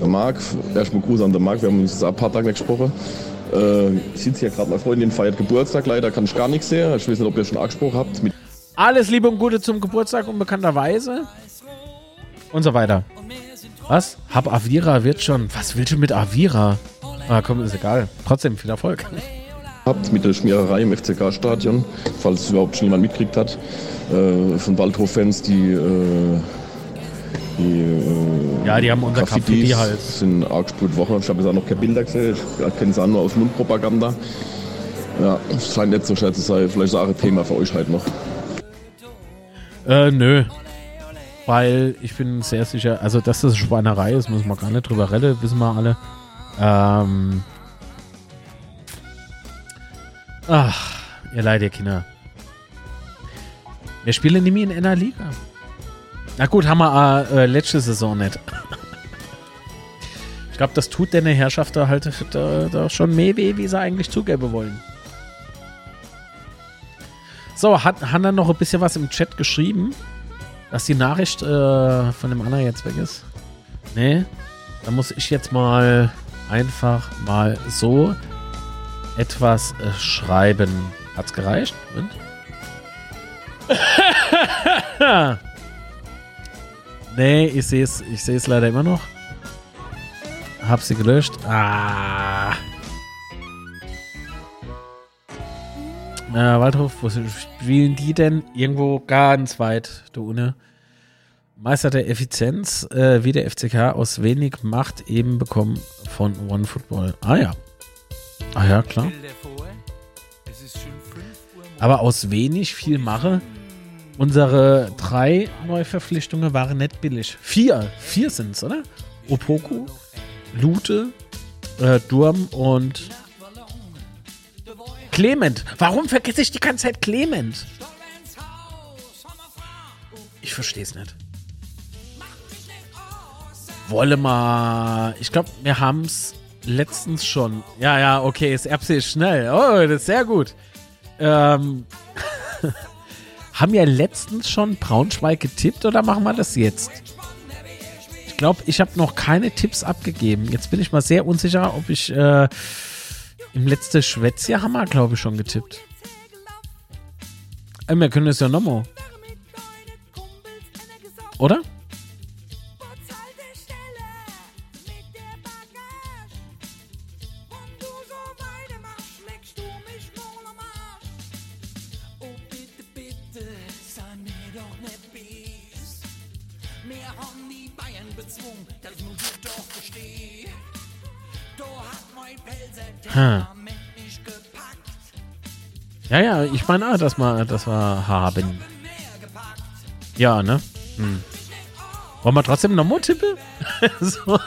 Der Marc, erstmal Gruß an den Marc. Wir haben uns ein paar Tage nicht gesprochen. Äh, ich sitze hier gerade, meine Freundin feiert Geburtstag, leider kann ich gar nichts sehen. Ich weiß nicht, ob ihr schon angesprochen habt. Mit Alles Liebe und Gute zum Geburtstag unbekannterweise. Und so weiter. Was? Hab Avira wird schon. Was willst du mit Avira? Ah, komm, ist egal. Trotzdem viel Erfolg. gehabt mit der Schmiererei im FCK-Stadion, falls es überhaupt schon jemand mitgekriegt hat, äh, von Waldhof-Fans, die, äh, die äh, Ja, die haben unser Graffiti halt. sind arg gespult worden. Ich habe jetzt auch noch keine Bilder gesehen, ich kenne es auch nur aus Mundpropaganda. Ja, es scheint nicht so schwer zu sein. Vielleicht ist auch ein Thema für euch halt noch. Äh, nö. Weil ich bin sehr sicher, also dass das Schweinerei ist, müssen wir gar nicht drüber reden, wissen wir alle. Ähm. Ach, ihr Leid, ihr Kinder. Wir spielen nämlich in einer Liga. Na gut, haben wir äh, äh, letzte Saison nicht. Ich glaube, das tut deine Herrschaft da halt da, da schon mehr weh, wie sie eigentlich zugeben wollen. So, hat Hanna noch ein bisschen was im Chat geschrieben, dass die Nachricht äh, von dem anderen jetzt weg ist? Nee, da muss ich jetzt mal einfach mal so etwas äh, schreiben. Hat's gereicht? Moment. nee, ich sehe es ich seh's leider immer noch. Hab sie gelöscht. Ah. Äh, Waldhof, wo spielen die denn? Irgendwo ganz weit, du Une. Meister der Effizienz, äh, wie der FCK aus wenig Macht eben bekommen von One Football. Ah ja. Ah ja, klar. Aber aus wenig viel mache. Unsere drei Neuverpflichtungen waren nicht billig. Vier. Vier sind es, oder? Opoku, Lute, äh, Durm und Clement. Warum vergesse ich die ganze Zeit Clement? Ich verstehe es nicht. Wolle mal. Ich glaube, wir haben es letztens schon. Ja, ja, okay, das Erbse schnell. Oh, das ist sehr gut. Ähm, haben wir letztens schon Braunschweig getippt oder machen wir das jetzt? Ich glaube, ich habe noch keine Tipps abgegeben. Jetzt bin ich mal sehr unsicher, ob ich äh, im letzten Schwätzjahr haben wir, glaube ich, schon getippt. Äh, wir können es ja nochmal. Oder? Bayern bezwungen, das muss ich doch verstehen. Da hat mein Pelzer Temperament nicht gepackt. Ja, ja, ich meine, auch, dass wir, dass wir haben. Ja, ne? Hm. Wollen wir trotzdem nochmal tippen? so.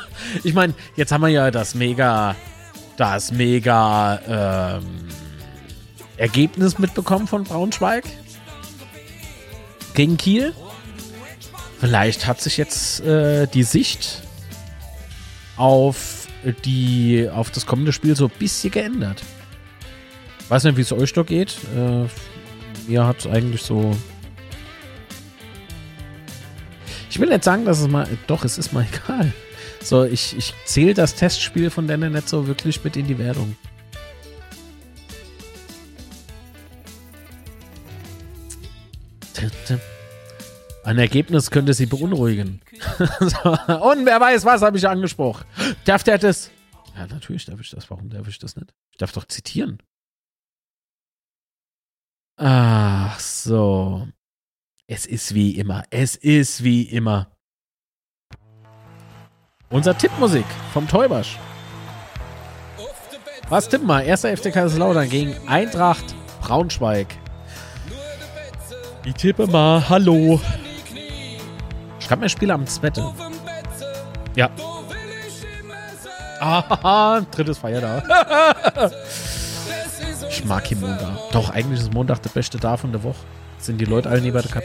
Ich meine, jetzt haben wir ja das mega, das mega ähm, Ergebnis mitbekommen von Braunschweig gegen Kiel. Vielleicht hat sich jetzt äh, die Sicht auf die auf das kommende Spiel so ein bisschen geändert. Weiß nicht, wie es euch da geht. Äh, mir hat eigentlich so. Ich will nicht sagen, dass es mal. Doch, es ist mal egal. So, ich, ich zähle das Testspiel von denen nicht so wirklich mit in die Wertung. Ein Ergebnis könnte sie beunruhigen. und wer weiß, was habe ich angesprochen? Darf der das? Ja, natürlich darf ich das. Warum darf ich das nicht? Ich darf doch zitieren. Ach so. Es ist wie immer. Es ist wie immer. Unser Tippmusik vom Täubersch. Was tippen wir? Erster FC Kaiserslautern gegen Eintracht Braunschweig. Ich tippe mal Hallo. Schreib mir Spiel am Zwette. Ja. Ah, drittes Feiertag. ich mag hier Montag. Doch, eigentlich ist Montag der beste Tag von der Woche. Sind die Leute alle nie bei der Cup.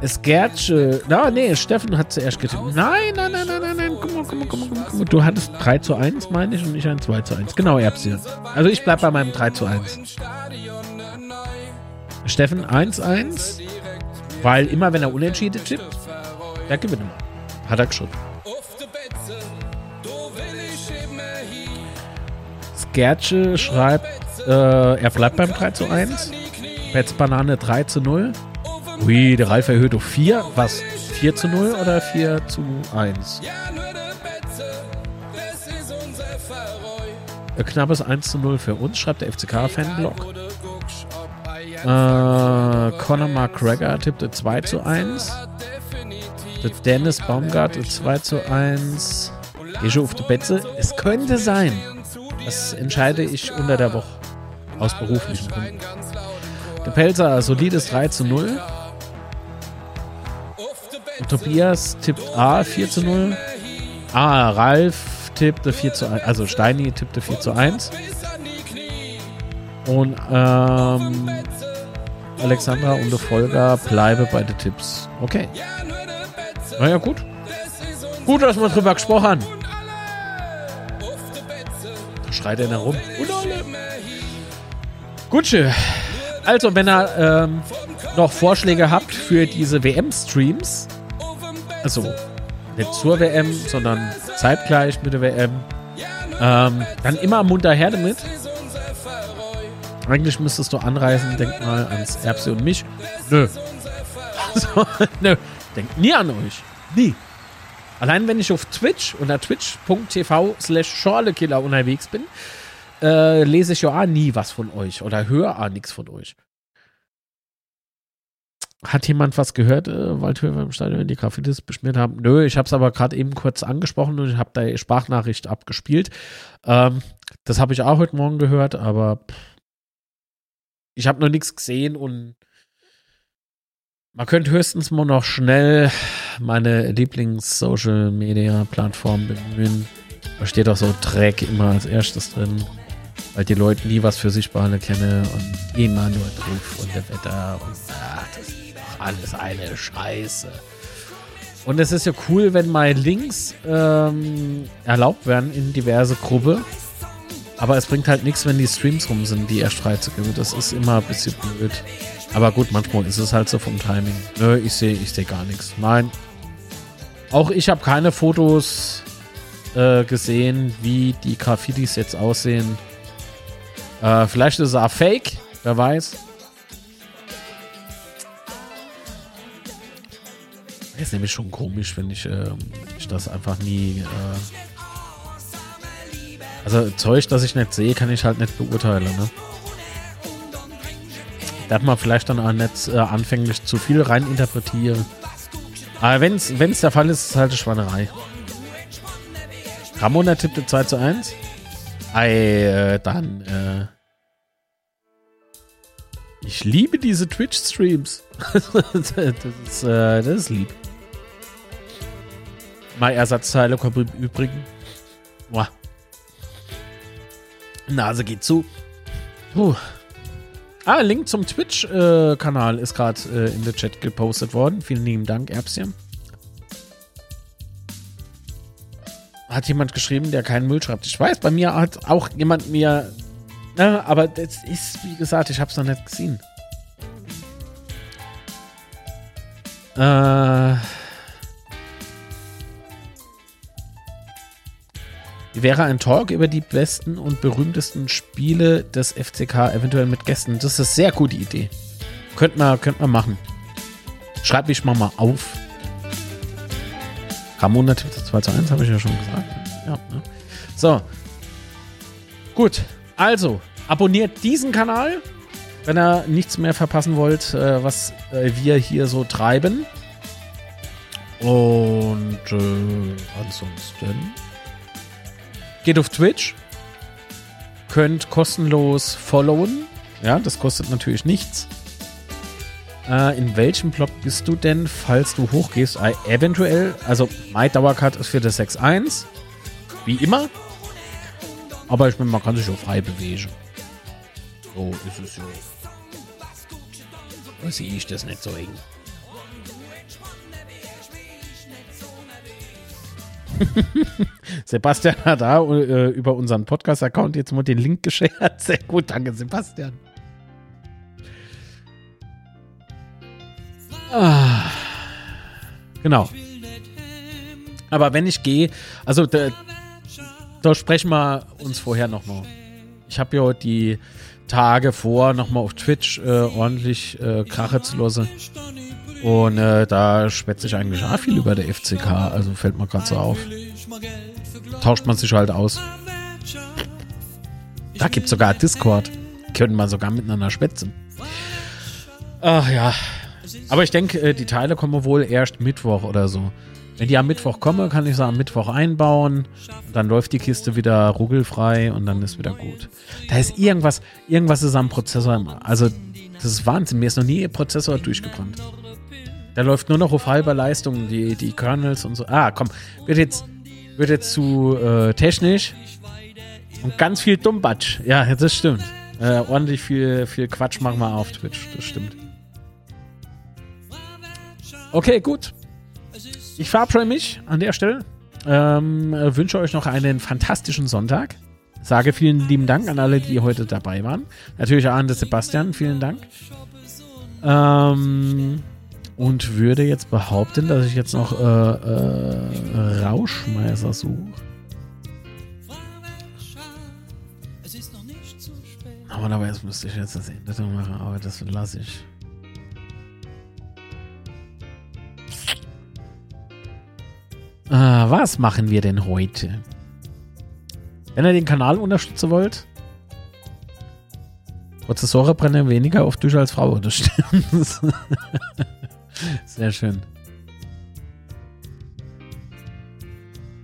Es Gertsche. Na, nee, Steffen hat zuerst getippt. Nein, nein, nein, nein, nein, nein. Guck mal, guck mal, guck mal, guck mal. Du hattest 3 zu 1, meine ich, und ich ein 2 zu 1. Genau, Erbse. Also ich bleib bei meinem 3 zu 1. Steffen 1-1. Weil immer, wenn er unentschieden tippt, der gewinnt immer. Hat er geschrieben. Skertsche schreibt, äh, er bleibt beim 3 zu 1. Petz Banane 3 zu 0. Ui, der Ralf erhöht auf 4. Was? 4 zu 0 oder 4 zu 1? Äh, knappes 1 zu 0 für uns, schreibt der FCK-Fanblog. Äh, Conor McGregor tippte 2 zu 1. Der Dennis Baumgart 2 zu 1. Geh schon auf die Betze. Es könnte sein. Das entscheide ich unter der Woche. Aus beruflichen Gründen. Der Pelzer, solides 3 zu 0. Und Tobias tippt A 4 zu 0. Ah, Ralf tippte 4 zu 1. Also Steini tippte 4 zu 1. Und ähm, Alexandra und der Folger bleibe bei den Tipps. Okay. Naja, gut. Gut, dass wir drüber gesprochen haben. Da schreit einer rum. Und alle. Gutsche. Also, wenn ihr ähm, noch Vorschläge habt für diese WM-Streams, also nicht zur WM, sondern zeitgleich mit der WM, ähm, dann immer munter her damit. Eigentlich müsstest du anreisen, denk mal ans Erbse und mich. Nö. Also, nö. Denkt nie an euch. Nie. Allein wenn ich auf Twitch unter twitch.tv slash Schorlekiller unterwegs bin, äh, lese ich ja auch nie was von euch oder höre auch nichts von euch. Hat jemand was gehört, äh, Waldhöfer im Stadion, die Graffitis beschmiert haben? Nö, ich habe es aber gerade eben kurz angesprochen und ich habe da Sprachnachricht abgespielt. Ähm, das habe ich auch heute Morgen gehört, aber pff, ich habe noch nichts gesehen und man könnte höchstens mal noch schnell meine Lieblings-Social-Media-Plattform bemühen. Da steht auch so Dreck immer als erstes drin, weil die Leute nie was für sich behalten kennen und immer nur drauf und der Wetter und ach, das ist doch alles eine Scheiße. Und es ist ja cool, wenn mal Links ähm, erlaubt werden in diverse Gruppen. Aber es bringt halt nichts, wenn die Streams rum sind, die erst freizugeben. Das ist immer ein bisschen blöd. Aber gut, manchmal ist es halt so vom Timing. Nö, ich sehe ich seh gar nichts. Nein. Auch ich habe keine Fotos äh, gesehen, wie die Graffitis jetzt aussehen. Äh, vielleicht ist es auch fake, wer weiß. Ist nämlich schon komisch, wenn ich, äh, ich das einfach nie. Äh also Zeug, das ich nicht sehe, kann ich halt nicht beurteilen. Ne? Da hat man vielleicht dann auch nicht äh, anfänglich zu viel reininterpretieren. Aber wenn es der Fall ist, ist es halt eine Schwannerei. Ramona tippte 2 zu 1. Ei, äh, dann, äh. Ich liebe diese Twitch-Streams. das, ist, äh, das ist lieb. Mal Ersatzteile kommen im Übrigen. Boah. Nase geht zu. Puh. Ah, Link zum Twitch-Kanal ist gerade äh, in der Chat gepostet worden. Vielen lieben Dank, Erbschen. Hat jemand geschrieben, der keinen Müll schreibt. Ich weiß, bei mir hat auch jemand mir. Na, aber das ist, wie gesagt, ich habe es noch nicht gesehen. Äh. Wäre ein Talk über die besten und berühmtesten Spiele des FCK, eventuell mit Gästen. Das ist eine sehr gute Idee. Könnt man, könnt man machen. Schreib mich mal mal auf. Ramona tippt 2 zu 1, habe ich ja schon gesagt. Ja, ne? So. Gut. Also, abonniert diesen Kanal, wenn ihr nichts mehr verpassen wollt, äh, was äh, wir hier so treiben. Und äh, ansonsten geht auf Twitch, könnt kostenlos followen. Ja, das kostet natürlich nichts. Äh, in welchem Block bist du denn, falls du hochgehst? Äh, eventuell, also mein Dauercard ist für das 6.1. Wie immer. Aber ich meine, man kann sich auch frei bewegen. So ist es ja. Da sehe ich das nicht so eng. Sebastian hat da äh, über unseren Podcast-Account jetzt mal den Link geschert. Sehr gut, danke Sebastian. Ah, genau. Aber wenn ich gehe, also da, da sprechen wir uns vorher nochmal. Ich habe ja die Tage vor, nochmal auf Twitch äh, ordentlich äh, Krache zu lassen. Und äh, da schwätze ich eigentlich auch viel über der FCK, also fällt mir gerade so auf. Tauscht man sich halt aus. Da gibt es sogar Discord. Können wir sogar miteinander schwätzen. Ach ja. Aber ich denke, äh, die Teile kommen wohl erst Mittwoch oder so. Wenn die am Mittwoch kommen, kann ich sie am Mittwoch einbauen. Dann läuft die Kiste wieder ruckelfrei und dann ist wieder gut. Da ist irgendwas, irgendwas ist am Prozessor. Also, das ist Wahnsinn. Mir ist noch nie Prozessor durchgebrannt. Der läuft nur noch auf halber Leistung, die, die Kernels und so. Ah, komm, wird jetzt, wird jetzt zu äh, technisch. Und ganz viel Dummbatsch. Ja, das stimmt. Äh, ordentlich viel, viel Quatsch machen wir auf Twitch. Das stimmt. Okay, gut. Ich verabscheue mich an der Stelle. Ähm, wünsche euch noch einen fantastischen Sonntag. Sage vielen lieben Dank an alle, die heute dabei waren. Natürlich auch an Sebastian, vielen Dank. Ähm, und würde jetzt behaupten, dass ich jetzt noch äh, äh, Rauschmeißer suche. Normalerweise müsste ich jetzt das Ende machen, aber das lasse ich. Äh, was machen wir denn heute? Wenn ihr den Kanal unterstützen wollt, Prozessore brennen weniger auf Tisch als Frau, das stimmt. Sehr schön.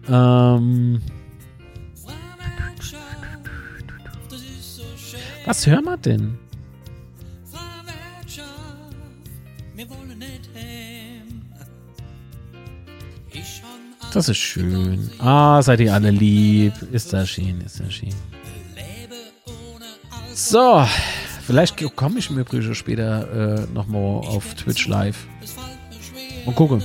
Ähm. Was hören wir denn? Das ist schön. Ah, seid ihr alle lieb. Ist das schön, ist das schön. So, vielleicht komme ich im Übrigen später äh, nochmal auf Twitch live. Und gucke.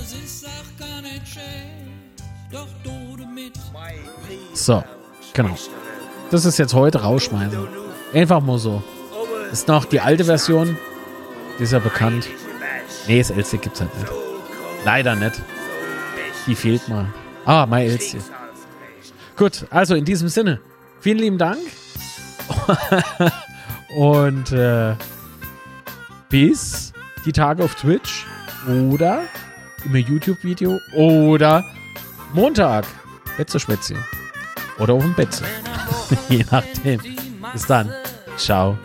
So, genau. Das ist jetzt heute rausschmeißen. Einfach mal so. Ist noch die alte Version. Die ist ja bekannt. Nee, das LC gibt's halt nicht. Leider nicht. Die fehlt mal. Ah, My LC. Gut, also in diesem Sinne. Vielen lieben Dank. Und äh, bis die Tage auf Twitch oder im YouTube-Video oder Montag. Betze Spätzchen. Oder auf dem Betze. Je nachdem. Bis dann. Ciao.